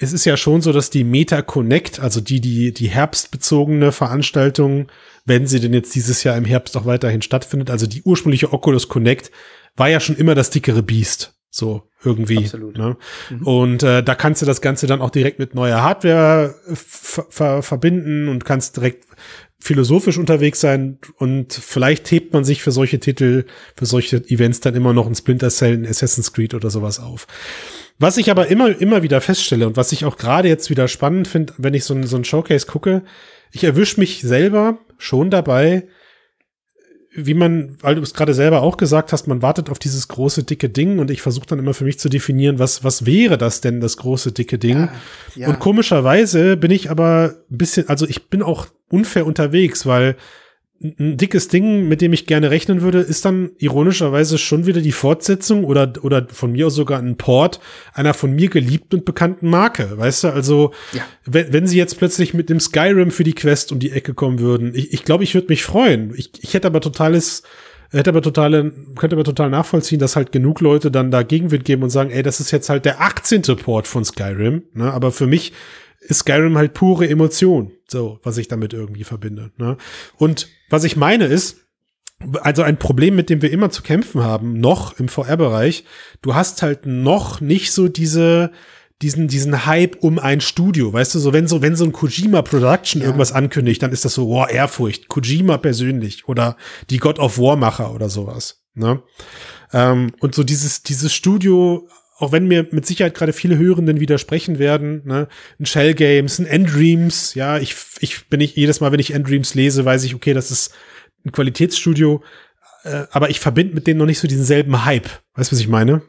es ist ja schon so, dass die Meta Connect, also die, die, die herbstbezogene Veranstaltung, wenn sie denn jetzt dieses Jahr im Herbst auch weiterhin stattfindet, also die ursprüngliche Oculus Connect, war ja schon immer das dickere Biest. So irgendwie. Absolut. Ne? Und äh, da kannst du das Ganze dann auch direkt mit neuer Hardware äh, ver ver verbinden und kannst direkt philosophisch unterwegs sein und vielleicht hebt man sich für solche Titel, für solche Events dann immer noch ein Splinter Cell, ein Assassin's Creed oder sowas auf. Was ich aber immer, immer wieder feststelle und was ich auch gerade jetzt wieder spannend finde, wenn ich so ein, so ein Showcase gucke, ich erwische mich selber schon dabei, wie man, weil du es gerade selber auch gesagt hast, man wartet auf dieses große, dicke Ding und ich versuche dann immer für mich zu definieren, was, was wäre das denn, das große, dicke Ding? Ja. Und komischerweise bin ich aber ein bisschen, also ich bin auch unfair unterwegs, weil ein dickes Ding, mit dem ich gerne rechnen würde, ist dann ironischerweise schon wieder die Fortsetzung oder, oder von mir aus sogar ein Port einer von mir geliebten und bekannten Marke. Weißt du, also, Ja. wenn, wenn sie jetzt plötzlich mit dem Skyrim für die Quest um die Ecke kommen würden, ich, ich glaube, ich würde mich freuen. Ich, ich hätte aber totales, hätte aber totale, könnte aber total nachvollziehen, dass halt genug Leute dann da Gegenwind geben und sagen, ey, das ist jetzt halt der 18. Port von Skyrim, ne? Aber für mich ist Skyrim halt pure Emotion, so, was ich damit irgendwie verbinde, ne? Und was ich meine ist, also ein Problem, mit dem wir immer zu kämpfen haben, noch im VR-Bereich, du hast halt noch nicht so diese, diesen, diesen Hype um ein Studio, weißt du, so wenn so, wenn so ein Kojima Production irgendwas ankündigt, dann ist das so, wow, Ehrfurcht, Kojima persönlich oder die God of War Macher oder sowas, ne? Ähm, und so dieses, dieses Studio, auch wenn mir mit Sicherheit gerade viele Hörenden widersprechen werden, ne, ein Shell Games, ein Endreams, ja, ich, ich bin ich jedes Mal, wenn ich Endreams lese, weiß ich, okay, das ist ein Qualitätsstudio, äh, aber ich verbinde mit denen noch nicht so diesen selben Hype. Weißt du, was ich meine?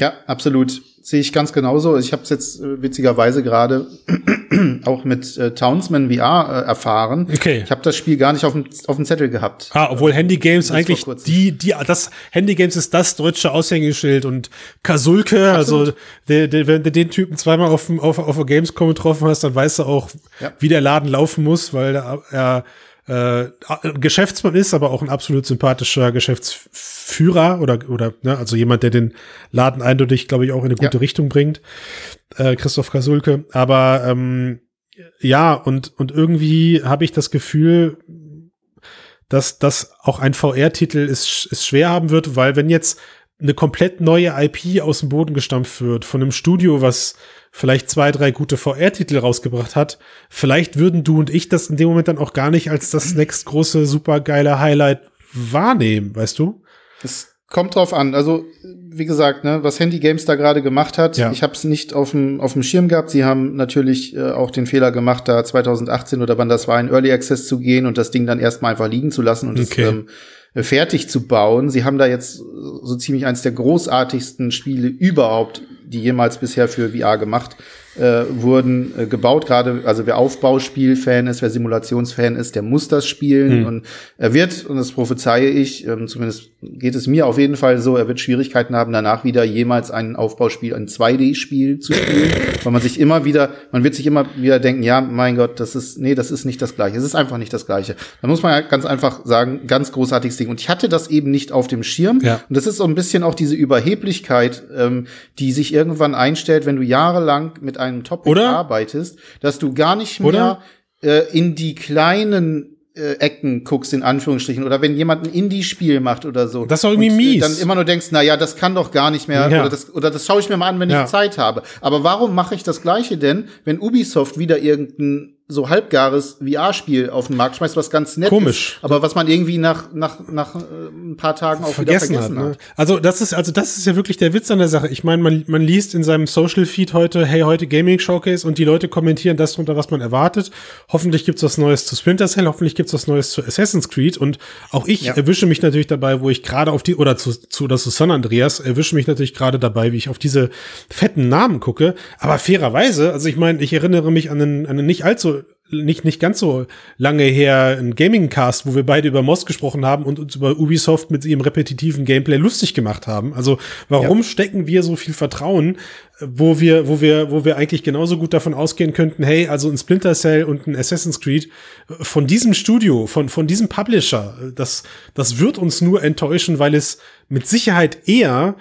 Ja, absolut. Sehe ich ganz genauso. Ich habe es jetzt äh, witzigerweise gerade auch mit äh, Townsman VR äh, erfahren. Okay. Ich habe das Spiel gar nicht auf dem, auf dem Zettel gehabt. Ah, obwohl Handy Games eigentlich die, die, das Handy Games ist das deutsche Aushängeschild und Kasulke, also der, der, wenn du den Typen zweimal auf, auf, auf der Gamescom getroffen hast, dann weißt du auch, Ja. wie der Laden laufen muss, weil er, er äh, Geschäftsmann ist, aber auch ein absolut sympathischer Geschäftsführer oder, oder ne, also jemand, der den Laden eindeutig, glaube ich, auch in eine gute ja. Richtung bringt. Äh, Christoph Kasulke. Aber ähm, ja, und, und irgendwie habe ich das Gefühl, dass das auch ein VR-Titel es, es schwer haben wird, weil wenn jetzt eine komplett neue IP aus dem Boden gestampft wird von einem Studio, was vielleicht zwei, drei gute VR-Titel rausgebracht hat, vielleicht würden du und ich das in dem Moment dann auch gar nicht als das nächst große, super geile Highlight wahrnehmen, weißt du? Das kommt drauf an. Also, wie gesagt, ne, was Handy Games da gerade gemacht hat, ja. ich habe es nicht auf dem auf dem Schirm gehabt. Sie haben natürlich äh, auch den Fehler gemacht, da 2018 oder wann das war, in Early Access zu gehen und das Ding dann erstmal einfach liegen zu lassen und okay. das ähm, fertig zu bauen. Sie haben da jetzt so ziemlich eins der großartigsten Spiele überhaupt, die jemals bisher für VR gemacht äh, wurden äh, gebaut. Gerade, also wer Aufbauspiel-Fan ist, wer Simulationsfan ist, der muss das spielen. Mhm. Und er wird, und das prophezeie ich, ähm, zumindest geht es mir auf jeden Fall so, er wird Schwierigkeiten haben, danach wieder jemals ein Aufbauspiel, ein 2D-Spiel zu spielen, weil man sich immer wieder, man wird sich immer wieder denken, ja, mein Gott, das ist, nee, das ist nicht das Gleiche. Es ist einfach nicht das Gleiche. Da muss man ja ganz einfach sagen, ganz großartiges Ding. Und ich hatte das eben nicht auf dem Schirm. Ja. Und das ist so ein bisschen auch diese Überheblichkeit, ähm, die sich irgendwann einstellt, wenn du jahrelang mit einem Topic Oder? arbeitest, dass du gar nicht mehr äh, in die kleinen äh, Ecken guckst, in Anführungsstrichen, oder wenn jemand ein Indie-Spiel macht oder so. Das ist doch irgendwie und, äh, mies. Dann immer nur denkst, na ja, das kann doch gar nicht mehr, ja. oder, das, oder das schaue ich mir mal an, wenn ja. ich Zeit habe. Aber warum mache ich das Gleiche denn, wenn Ubisoft wieder irgendein so halbgares VR-Spiel auf den Markt schmeißt, was ganz nett Komisch. ist, aber was man irgendwie nach nach nach äh, ein paar Tagen auch vergessen wieder vergessen hat. hat. Ne? Also das ist also das ist ja wirklich der Witz an der Sache. Ich meine, man man liest in seinem Social Feed heute, hey heute Gaming Showcase und die Leute kommentieren das drunter, was man erwartet. Hoffentlich gibt's was Neues zu Splinter Cell, hoffentlich gibt's was Neues zu Assassin's Creed und auch ich ja. erwische mich natürlich dabei, wo ich gerade auf die oder zu zu oder zu San Andreas erwische mich natürlich gerade dabei, wie ich auf diese fetten Namen gucke. Aber fairerweise, also ich meine, ich erinnere mich an einen, an einen nicht allzu nicht, nicht ganz so lange her ein Gaming-Cast, wo wir beide über Moss gesprochen haben und uns über Ubisoft mit ihrem repetitiven Gameplay lustig gemacht haben. Also warum ja. stecken wir so viel Vertrauen, wo wir, wo wir, wo wir eigentlich genauso gut davon ausgehen könnten, hey, also ein Splinter Cell und ein Assassin's Creed von diesem Studio, von, von diesem Publisher, das, das wird uns nur enttäuschen, weil es mit Sicherheit eher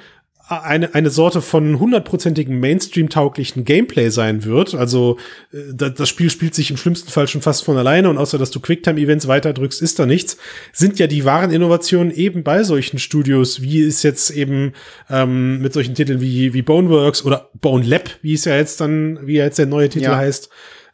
eine, eine Sorte von hundertprozentigen Mainstream-tauglichen Gameplay sein wird. Also äh, das Spiel spielt sich im schlimmsten Fall schon fast von alleine und außer dass du Quicktime-Events weiterdrückst, ist da nichts. Sind ja die wahren Innovationen eben bei solchen Studios, wie es jetzt eben ähm, mit solchen Titeln wie, wie Boneworks oder Bone Lab, wie es ja jetzt dann, wie jetzt der neue Titel ja. heißt.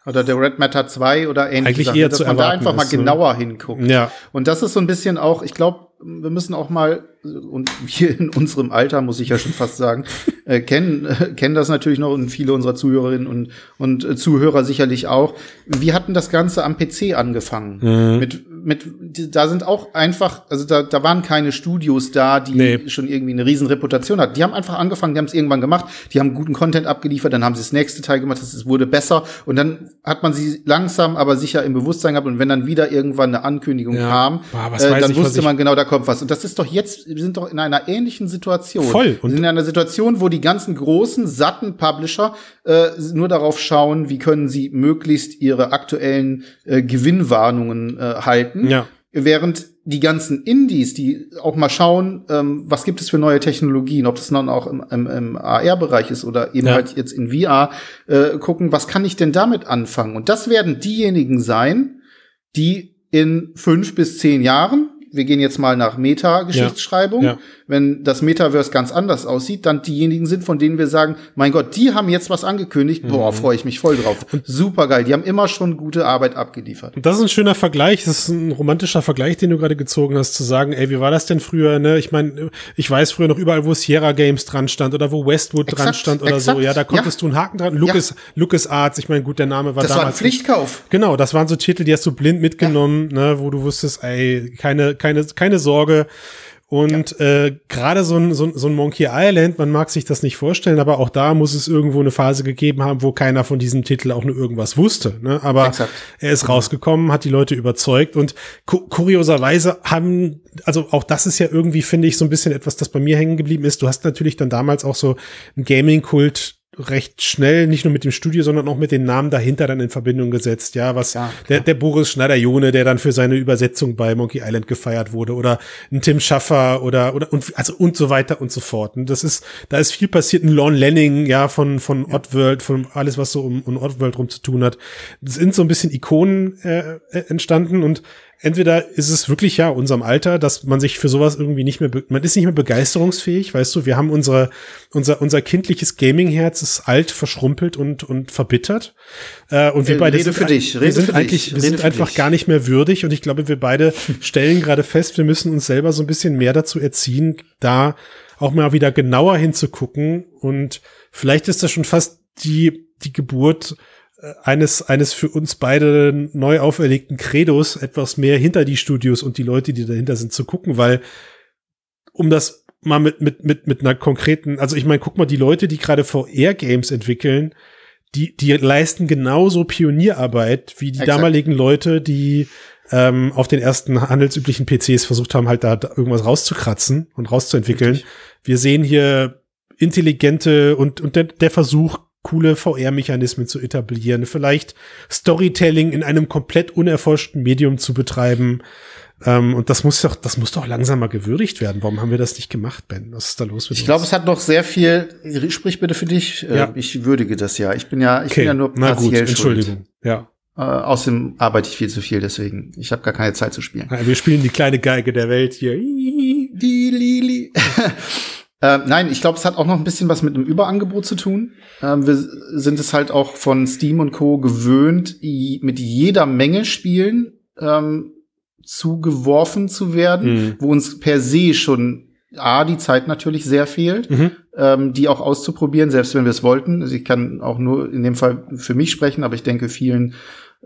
Oder der Red Matter 2 oder ähnliches. Eigentlich Sachen, eher dass zu man da einfach mal ne? genauer hinguckt. Ja. Und das ist so ein bisschen auch, ich glaube, wir müssen auch mal und wir in unserem Alter, muss ich ja schon fast sagen, äh, kennen, äh, kennen das natürlich noch und viele unserer Zuhörerinnen und, und äh, Zuhörer sicherlich auch. Wir hatten das Ganze am PC angefangen. Mhm. Mit, mit, da sind auch einfach, also da, da waren keine Studios da, die nee. schon irgendwie eine riesen Reputation hatten. Die haben einfach angefangen, die haben es irgendwann gemacht, die haben guten Content abgeliefert, dann haben sie das nächste Teil gemacht, es wurde besser und dann hat man sie langsam, aber sicher im Bewusstsein gehabt und wenn dann wieder irgendwann eine Ankündigung ja. kam, Boah, äh, dann ich, wusste man genau, da kommt was. Und das ist doch jetzt, wir sind doch in einer ähnlichen Situation. Voll. Und wir sind in einer Situation, wo die ganzen großen, satten Publisher äh, nur darauf schauen, wie können sie möglichst ihre aktuellen äh, Gewinnwarnungen äh, halten. Ja. Während die ganzen Indies, die auch mal schauen, ähm, was gibt es für neue Technologien, ob das dann auch im, im, im AR-Bereich ist oder eben ja. halt jetzt in VR, äh, gucken, was kann ich denn damit anfangen? Und das werden diejenigen sein, die in fünf bis zehn Jahren wir gehen jetzt mal nach Meta-Geschichtsschreibung. Ja, ja. Wenn das Metaverse ganz anders aussieht, dann diejenigen sind, von denen wir sagen, mein Gott, die haben jetzt was angekündigt. Mhm. Boah, freue ich mich voll drauf. Super geil. Die haben immer schon gute Arbeit abgeliefert. Das ist ein schöner Vergleich. Das ist ein romantischer Vergleich, den du gerade gezogen hast, zu sagen, ey, wie war das denn früher? Ne? Ich meine, ich weiß früher noch überall, wo Sierra Games dran stand oder wo Westwood exakt, dran stand oder exakt, so. Ja, da konntest ja. du einen Haken dran. Lucas, ja. Lucas Arts, ich meine, gut, der Name war das damals. Das war ein Pflichtkauf. Genau, das waren so Titel, die hast du blind mitgenommen, ja. ne, wo du wusstest, ey, keine, keine, keine Sorge. Und ja. äh, gerade so ein, so, so ein Monkey Island, man mag sich das nicht vorstellen, aber auch da muss es irgendwo eine Phase gegeben haben, wo keiner von diesem Titel auch nur irgendwas wusste. Ne? Aber Exakt. er ist rausgekommen, hat die Leute überzeugt und ku kurioserweise haben, also auch das ist ja irgendwie, finde ich, so ein bisschen etwas, das bei mir hängen geblieben ist. Du hast natürlich dann damals auch so einen Gaming-Kult recht schnell nicht nur mit dem Studio, sondern auch mit den Namen dahinter dann in Verbindung gesetzt. Ja, was Ja, der, der Boris Schneider-Jone, der dann für seine Übersetzung bei Monkey Island gefeiert wurde, oder ein Tim Schaffer oder oder und also und so weiter und so fort. Und das ist, da ist viel passiert. Ein Lon Lenning, ja, von von Oddworld, von alles, was so um, um Oddworld rum zu tun hat. Sind so ein bisschen Ikonen äh, äh, entstanden und entweder ist es wirklich ja unserem Alter, dass man sich für sowas irgendwie nicht mehr, man ist nicht mehr begeisterungsfähig, weißt du, wir haben unsere, unser, unser kindliches Gaming-Herz ist alt, verschrumpelt und, und verbittert. Äh, und wir Äh, beide rede sind, für dich, wir sind für dich, eigentlich, wir rede sind einfach dich. gar nicht mehr würdig und ich glaube, wir beide stellen gerade fest, wir müssen uns selber so ein bisschen mehr dazu erziehen, da auch mal wieder genauer hinzugucken und vielleicht ist das schon fast die, die Geburt eines, eines für uns beide neu auferlegten Credos, etwas mehr hinter die Studios und die Leute, die dahinter sind, zu gucken, weil um das mal mit, mit, mit, mit einer konkreten, also ich meine, guck mal, die Leute, die gerade VR-Games entwickeln, die, die leisten genauso Pionierarbeit wie die Exakt. damaligen Leute, die ähm, auf den ersten handelsüblichen PCs versucht haben, halt da, da irgendwas rauszukratzen und rauszuentwickeln. Wir sehen hier intelligente und, und der, der Versuch, coole VR-Mechanismen zu etablieren, vielleicht Storytelling in einem komplett unerforschten Medium zu betreiben. Ähm, und das muss doch, das muss doch langsam mal gewürdigt werden. Warum haben wir das nicht gemacht, Ben? Was ist da los mit Ich glaube, es hat noch sehr viel. Sprich bitte für dich. Äh, Ja. Ich würdige das ja. Ich bin ja, ich okay, bin ja nur na gut, partiell schuld. Entschuldigung. Ja. Äh, außerdem arbeite ich viel zu viel, deswegen. Ich habe gar keine Zeit zu spielen. Ja, Wir spielen die kleine Geige der Welt hier. Die Lili. Äh, nein, ich glaube, es hat auch noch ein bisschen was mit einem Überangebot zu tun. Ähm, wir sind es halt auch von Steam und Co. gewöhnt, mit jeder Menge Spielen ähm, zugeworfen zu werden, Mhm. wo uns per se schon A, die Zeit natürlich sehr fehlt, Mhm. ähm, die auch auszuprobieren, selbst wenn wir es wollten. Also ich kann auch nur in dem Fall für mich sprechen, aber ich denke, vielen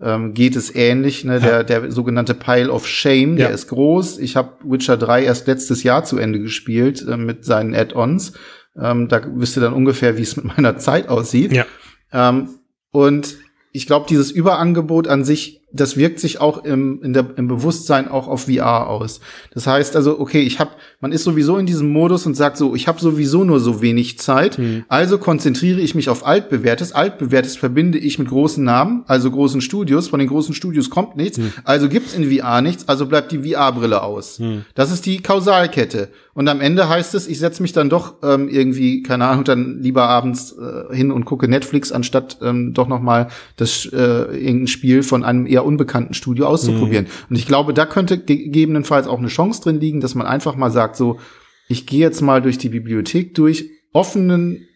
ähm, geht es ähnlich. Ne? Der, der sogenannte Pile of Shame, Ja. der ist groß. Ich habe Witcher 3 erst letztes Jahr zu Ende gespielt äh, mit seinen Add-ons. Ähm, da wisst ihr dann ungefähr, wie es mit meiner Zeit aussieht. Ja. Ähm, und ich glaube, dieses Überangebot an sich, das wirkt sich auch im, in der, im Bewusstsein auch auf VR aus. Das heißt also, okay, ich habe, man ist sowieso in diesem Modus und sagt so, ich habe sowieso nur so wenig Zeit, also konzentriere ich mich auf altbewährtes. Altbewährtes verbinde ich mit großen Namen, also großen Studios. Von den großen Studios kommt nichts, also gibt's in VR nichts, also bleibt die VR-Brille aus. Das ist die Kausalkette. Und am Ende heißt es, ich setze mich dann doch ähm, irgendwie, keine Ahnung, dann lieber abends äh, hin und gucke Netflix, anstatt ähm, doch noch mal das äh, irgendein Spiel von einem eher unbekannten Studio auszuprobieren. Und ich glaube, da könnte gegebenenfalls auch eine Chance drin liegen, dass man einfach mal sagt, so, ich gehe jetzt mal durch die Bibliothek durch, offenen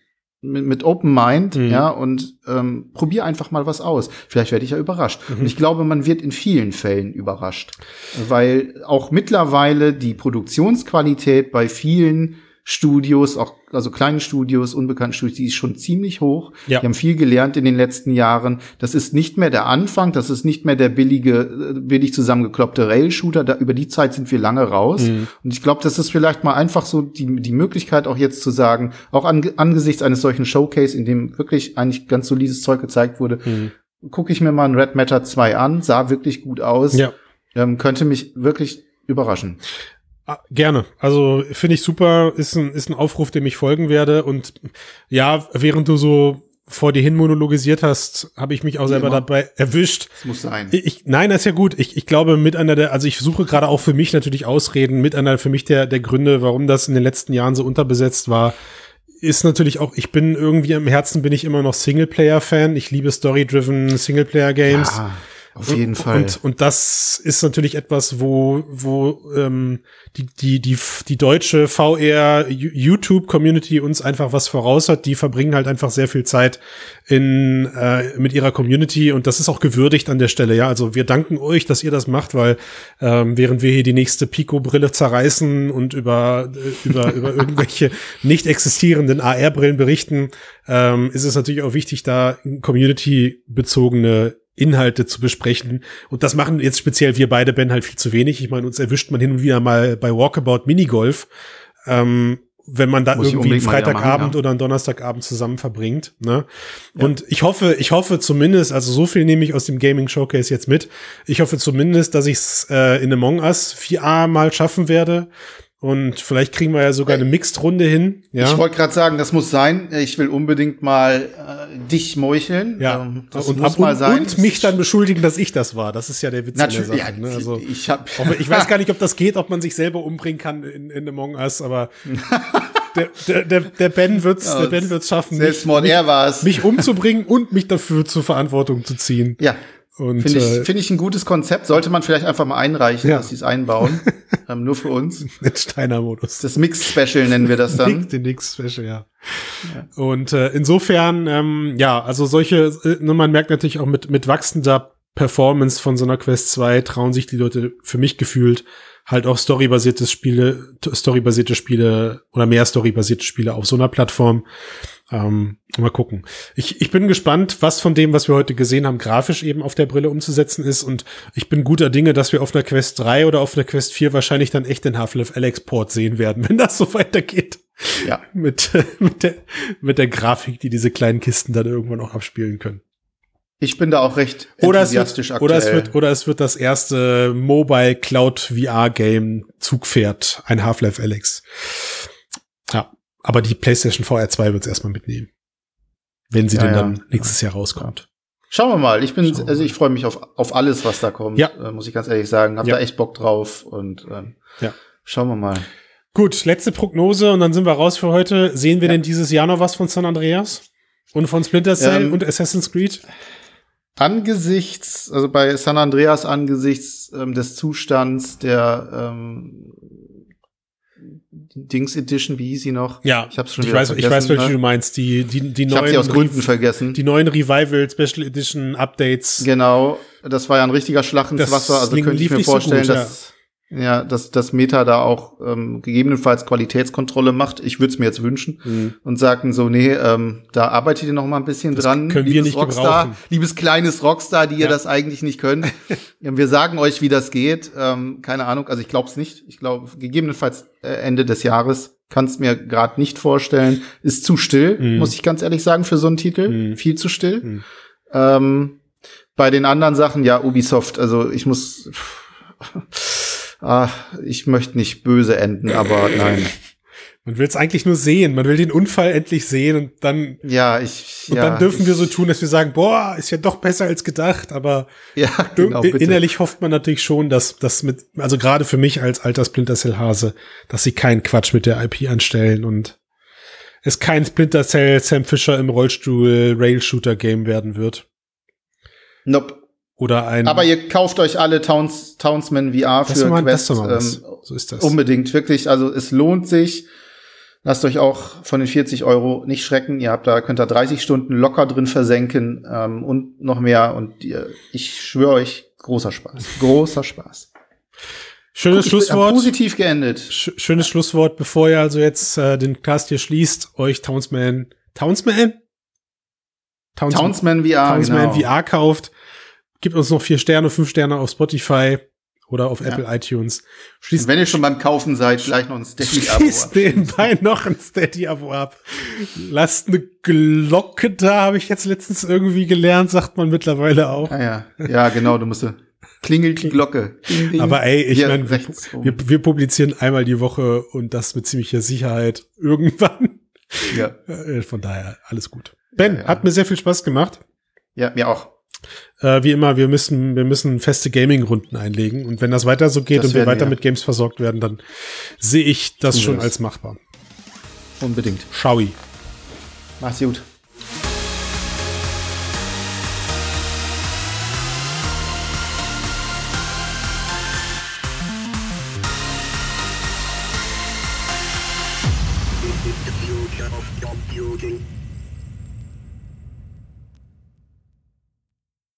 mit, mit Open Mind, ja, und ähm, probier einfach mal was aus. Vielleicht werde ich ja überrascht. Und ich glaube, man wird in vielen Fällen überrascht, weil auch mittlerweile die Produktionsqualität bei vielen Studios, auch also kleinen Studios, unbekannten Studios, die ist schon ziemlich hoch. Ja. Die haben viel gelernt in den letzten Jahren. Das ist nicht mehr der Anfang, das ist nicht mehr der billige, äh, billig zusammengekloppte Rail-Shooter. Da, über die Zeit sind wir lange raus. Und ich glaube, das ist vielleicht mal einfach so die, die Möglichkeit auch jetzt zu sagen, auch an, angesichts eines solchen Showcase, in dem wirklich eigentlich ganz solides Zeug gezeigt wurde, gucke ich mir mal ein Red Matter 2 an, sah wirklich gut aus, Ja. ähm, könnte mich wirklich überraschen. Ah, Gerne. Also finde ich super. Ist ein, ist ein Aufruf, dem ich folgen werde. Und ja, während du so vor dir hin monologisiert hast, habe ich mich auch selber immer. dabei erwischt. Das muss sein. Ich, nein, das ist ja gut. Ich, ich glaube, mit einer der, also ich suche gerade auch für mich natürlich Ausreden, mit einer für mich der, der Gründe, warum das in den letzten Jahren so unterbesetzt war, ist natürlich auch, ich bin irgendwie im Herzen bin ich immer noch Singleplayer-Fan. Ich liebe Story-driven Singleplayer-Games. Ah, auf jeden und, Fall. Und, und das ist natürlich etwas, wo, wo ähm, die, die, die, die deutsche VR YouTube-Community uns einfach was voraus hat. Die verbringen halt einfach sehr viel Zeit in, äh, mit ihrer Community und das ist auch gewürdigt an der Stelle. Ja, also wir danken euch, dass ihr das macht, weil ähm, während wir hier die nächste Pico-Brille zerreißen und über, äh, über, über irgendwelche nicht existierenden AR-Brillen berichten, ähm, ist es natürlich auch wichtig, da community-bezogene Inhalte zu besprechen. Und das machen jetzt speziell wir beide, Ben, halt viel zu wenig. Ich meine, uns erwischt man hin und wieder mal bei Walkabout Minigolf, ähm, wenn man da Muss irgendwie einen Freitagabend machen, ja. oder einen Donnerstagabend zusammen verbringt. Ne? Und ich hoffe, ich hoffe zumindest, also so viel nehme ich aus dem Gaming Showcase jetzt mit. Ich hoffe zumindest, dass ich es äh, in Among Us 4A mal schaffen werde. Und vielleicht kriegen wir ja sogar eine Mixed-Runde hin. Ja. Ich wollte gerade sagen, das muss sein. Ich will unbedingt mal äh, dich meucheln. ja. Ähm, das und, muss ab- mal sein. und mich dann beschuldigen, dass ich das war. Das ist ja der Witz Natürlich, der ja, Sache. ne? also, ich habe auch, ich weiß gar nicht, ob das geht, ob man sich selber umbringen kann in, in Among Us, aber der, der, der, Ben wird's, Ja, der Ben wird's schaffen, mich, Selbstmord, er war es. mich umzubringen und mich dafür zur Verantwortung zu ziehen. Ja, finde ich, äh, finde ich ein gutes Konzept. Sollte man vielleicht einfach mal einreichen, Ja. dass sie es einbauen. ähm, nur für uns. den Steiner-Modus. Das Mix-Special nennen wir das dann. Den Nix-Special, ja. Und äh, insofern, ähm, ja, also solche, äh, ne, man merkt natürlich auch mit, mit wachsender Performance von so einer Quest 2 trauen sich die Leute für mich gefühlt halt auch storybasierte Spiele, storybasierte Spiele oder mehr storybasierte Spiele auf so einer Plattform. Ähm, mal gucken. Ich, ich bin gespannt, was von dem, was wir heute gesehen haben, grafisch eben auf der Brille umzusetzen ist. Und ich bin guter Dinge, dass wir auf einer Quest 3 oder auf einer Quest 4 wahrscheinlich dann echt den Half-Life Alex Port sehen werden, wenn das so weitergeht. Ja. Mit, mit, der, mit der Grafik, die diese kleinen Kisten dann irgendwann auch abspielen können. Ich bin da auch recht Oder es, enthusiastisch wird, oder, es aktuell. wird, oder es wird das erste Mobile Cloud VR Game Zugpferd, ein Half-Life Alex. Aber die PlayStation VR 2 wird es erstmal mitnehmen. Wenn sie Ja, denn ja. dann nächstes Jahr rauskommt. Schauen wir mal. Ich bin, Schauen also ich freue mich auf, auf alles, was da kommt. Ja. Äh, muss ich ganz ehrlich sagen. Hab Ja. da echt Bock drauf und ähm, Ja. schauen wir mal. Gut, letzte Prognose und dann sind wir raus für heute. Sehen wir denn dieses Jahr noch was von San Andreas? Und von Splinter Cell Ähm, und Assassin's Creed? Angesichts, also bei San Andreas angesichts ähm, des Zustands der ähm, Dings Edition, wie hieß sie noch? Ja, ich hab's schon ich weiß, ich vergessen, weiß, welche ne? du meinst. Die, die, die Ich habe sie aus neuen, Gründen vergessen. die neuen Revival Special Edition Updates. Genau, das war ja ein richtiger Schlag ins Das Wasser. Also könnte ich mir nicht so vorstellen, gut, dass ja, dass das Meta da auch ähm, gegebenenfalls Qualitätskontrolle macht. Ich würde es mir jetzt wünschen Mhm. und sagten so, nee, ähm, da arbeitet ihr noch mal ein bisschen dran. können wir nicht Rockstar, gebrauchen. liebes kleines Rockstar, die ihr Ja. das eigentlich nicht könnt. Ja, wir sagen euch, wie das geht. Ähm, keine Ahnung, also ich glaube es nicht. Ich glaube gegebenenfalls äh, Ende des Jahres. Kann es mir gerade nicht vorstellen. Ist zu still, Mhm. muss ich ganz ehrlich sagen, für so einen Titel. Mhm. Viel zu still. Mhm. Ähm, bei den anderen Sachen, ja, Ubisoft, also ich muss. Ah, ich möchte nicht böse enden, aber nein. Man will es eigentlich nur sehen. Man will den Unfall endlich sehen und dann, Ja, ich. und ja, dann dürfen ich, wir so tun, dass wir sagen, boah, ist ja doch besser als gedacht, aber Ja, genau, innerlich hofft man natürlich schon, dass das mit, also gerade für mich als alter Splinter Cell Hase, dass sie keinen Quatsch mit der IP anstellen und es kein Splinter Cell Sam Fisher im Rollstuhl Rail Shooter Game werden wird. Nope. Oder ein, Aber ihr kauft euch alle Towns, Townsman VR für mal, Quest. ähm, so ist das. unbedingt, wirklich. Also es lohnt sich. Lasst euch auch von den 40 Euro nicht schrecken. Ihr habt da, könnt da 30 Stunden locker drin versenken ähm, und noch mehr. Und ihr, ich schwöre euch, großer Spaß. Großer Spaß. Schönes äh, Schlusswort. Positiv geendet. Sch schönes Schlusswort, bevor ihr also jetzt äh, den Cast hier schließt, euch Townsman, Townsman? Towns Townsman VR, Townsman genau. VR kauft. Gibt uns noch vier Sterne, fünf Sterne auf Spotify oder auf Apple iTunes. Schließt, wenn ihr schon beim Kaufen seid, gleich noch ein Steady-Abo. schließt nebenbei noch ein Steady-Abo ab. Lasst eine Glocke da, habe ich jetzt letztens irgendwie gelernt, sagt man mittlerweile auch. Ah, ja. ja, genau, du musst klingelt die Glocke. Ding, ding. Aber ey, ich meine, wir, wir, wir publizieren einmal die Woche und das mit ziemlicher Sicherheit irgendwann. ja. Äh, Von daher alles gut. Ben, Ja, ja. hat mir sehr viel Spaß gemacht. ja, mir auch. Äh, wie immer, wir müssen, wir müssen feste Gaming-Runden einlegen. Und wenn das weiter so geht Das und wir weiter wir. mit Games versorgt werden, dann sehe ich das Tun schon das. als machbar. Unbedingt. Schaui. Mach's gut.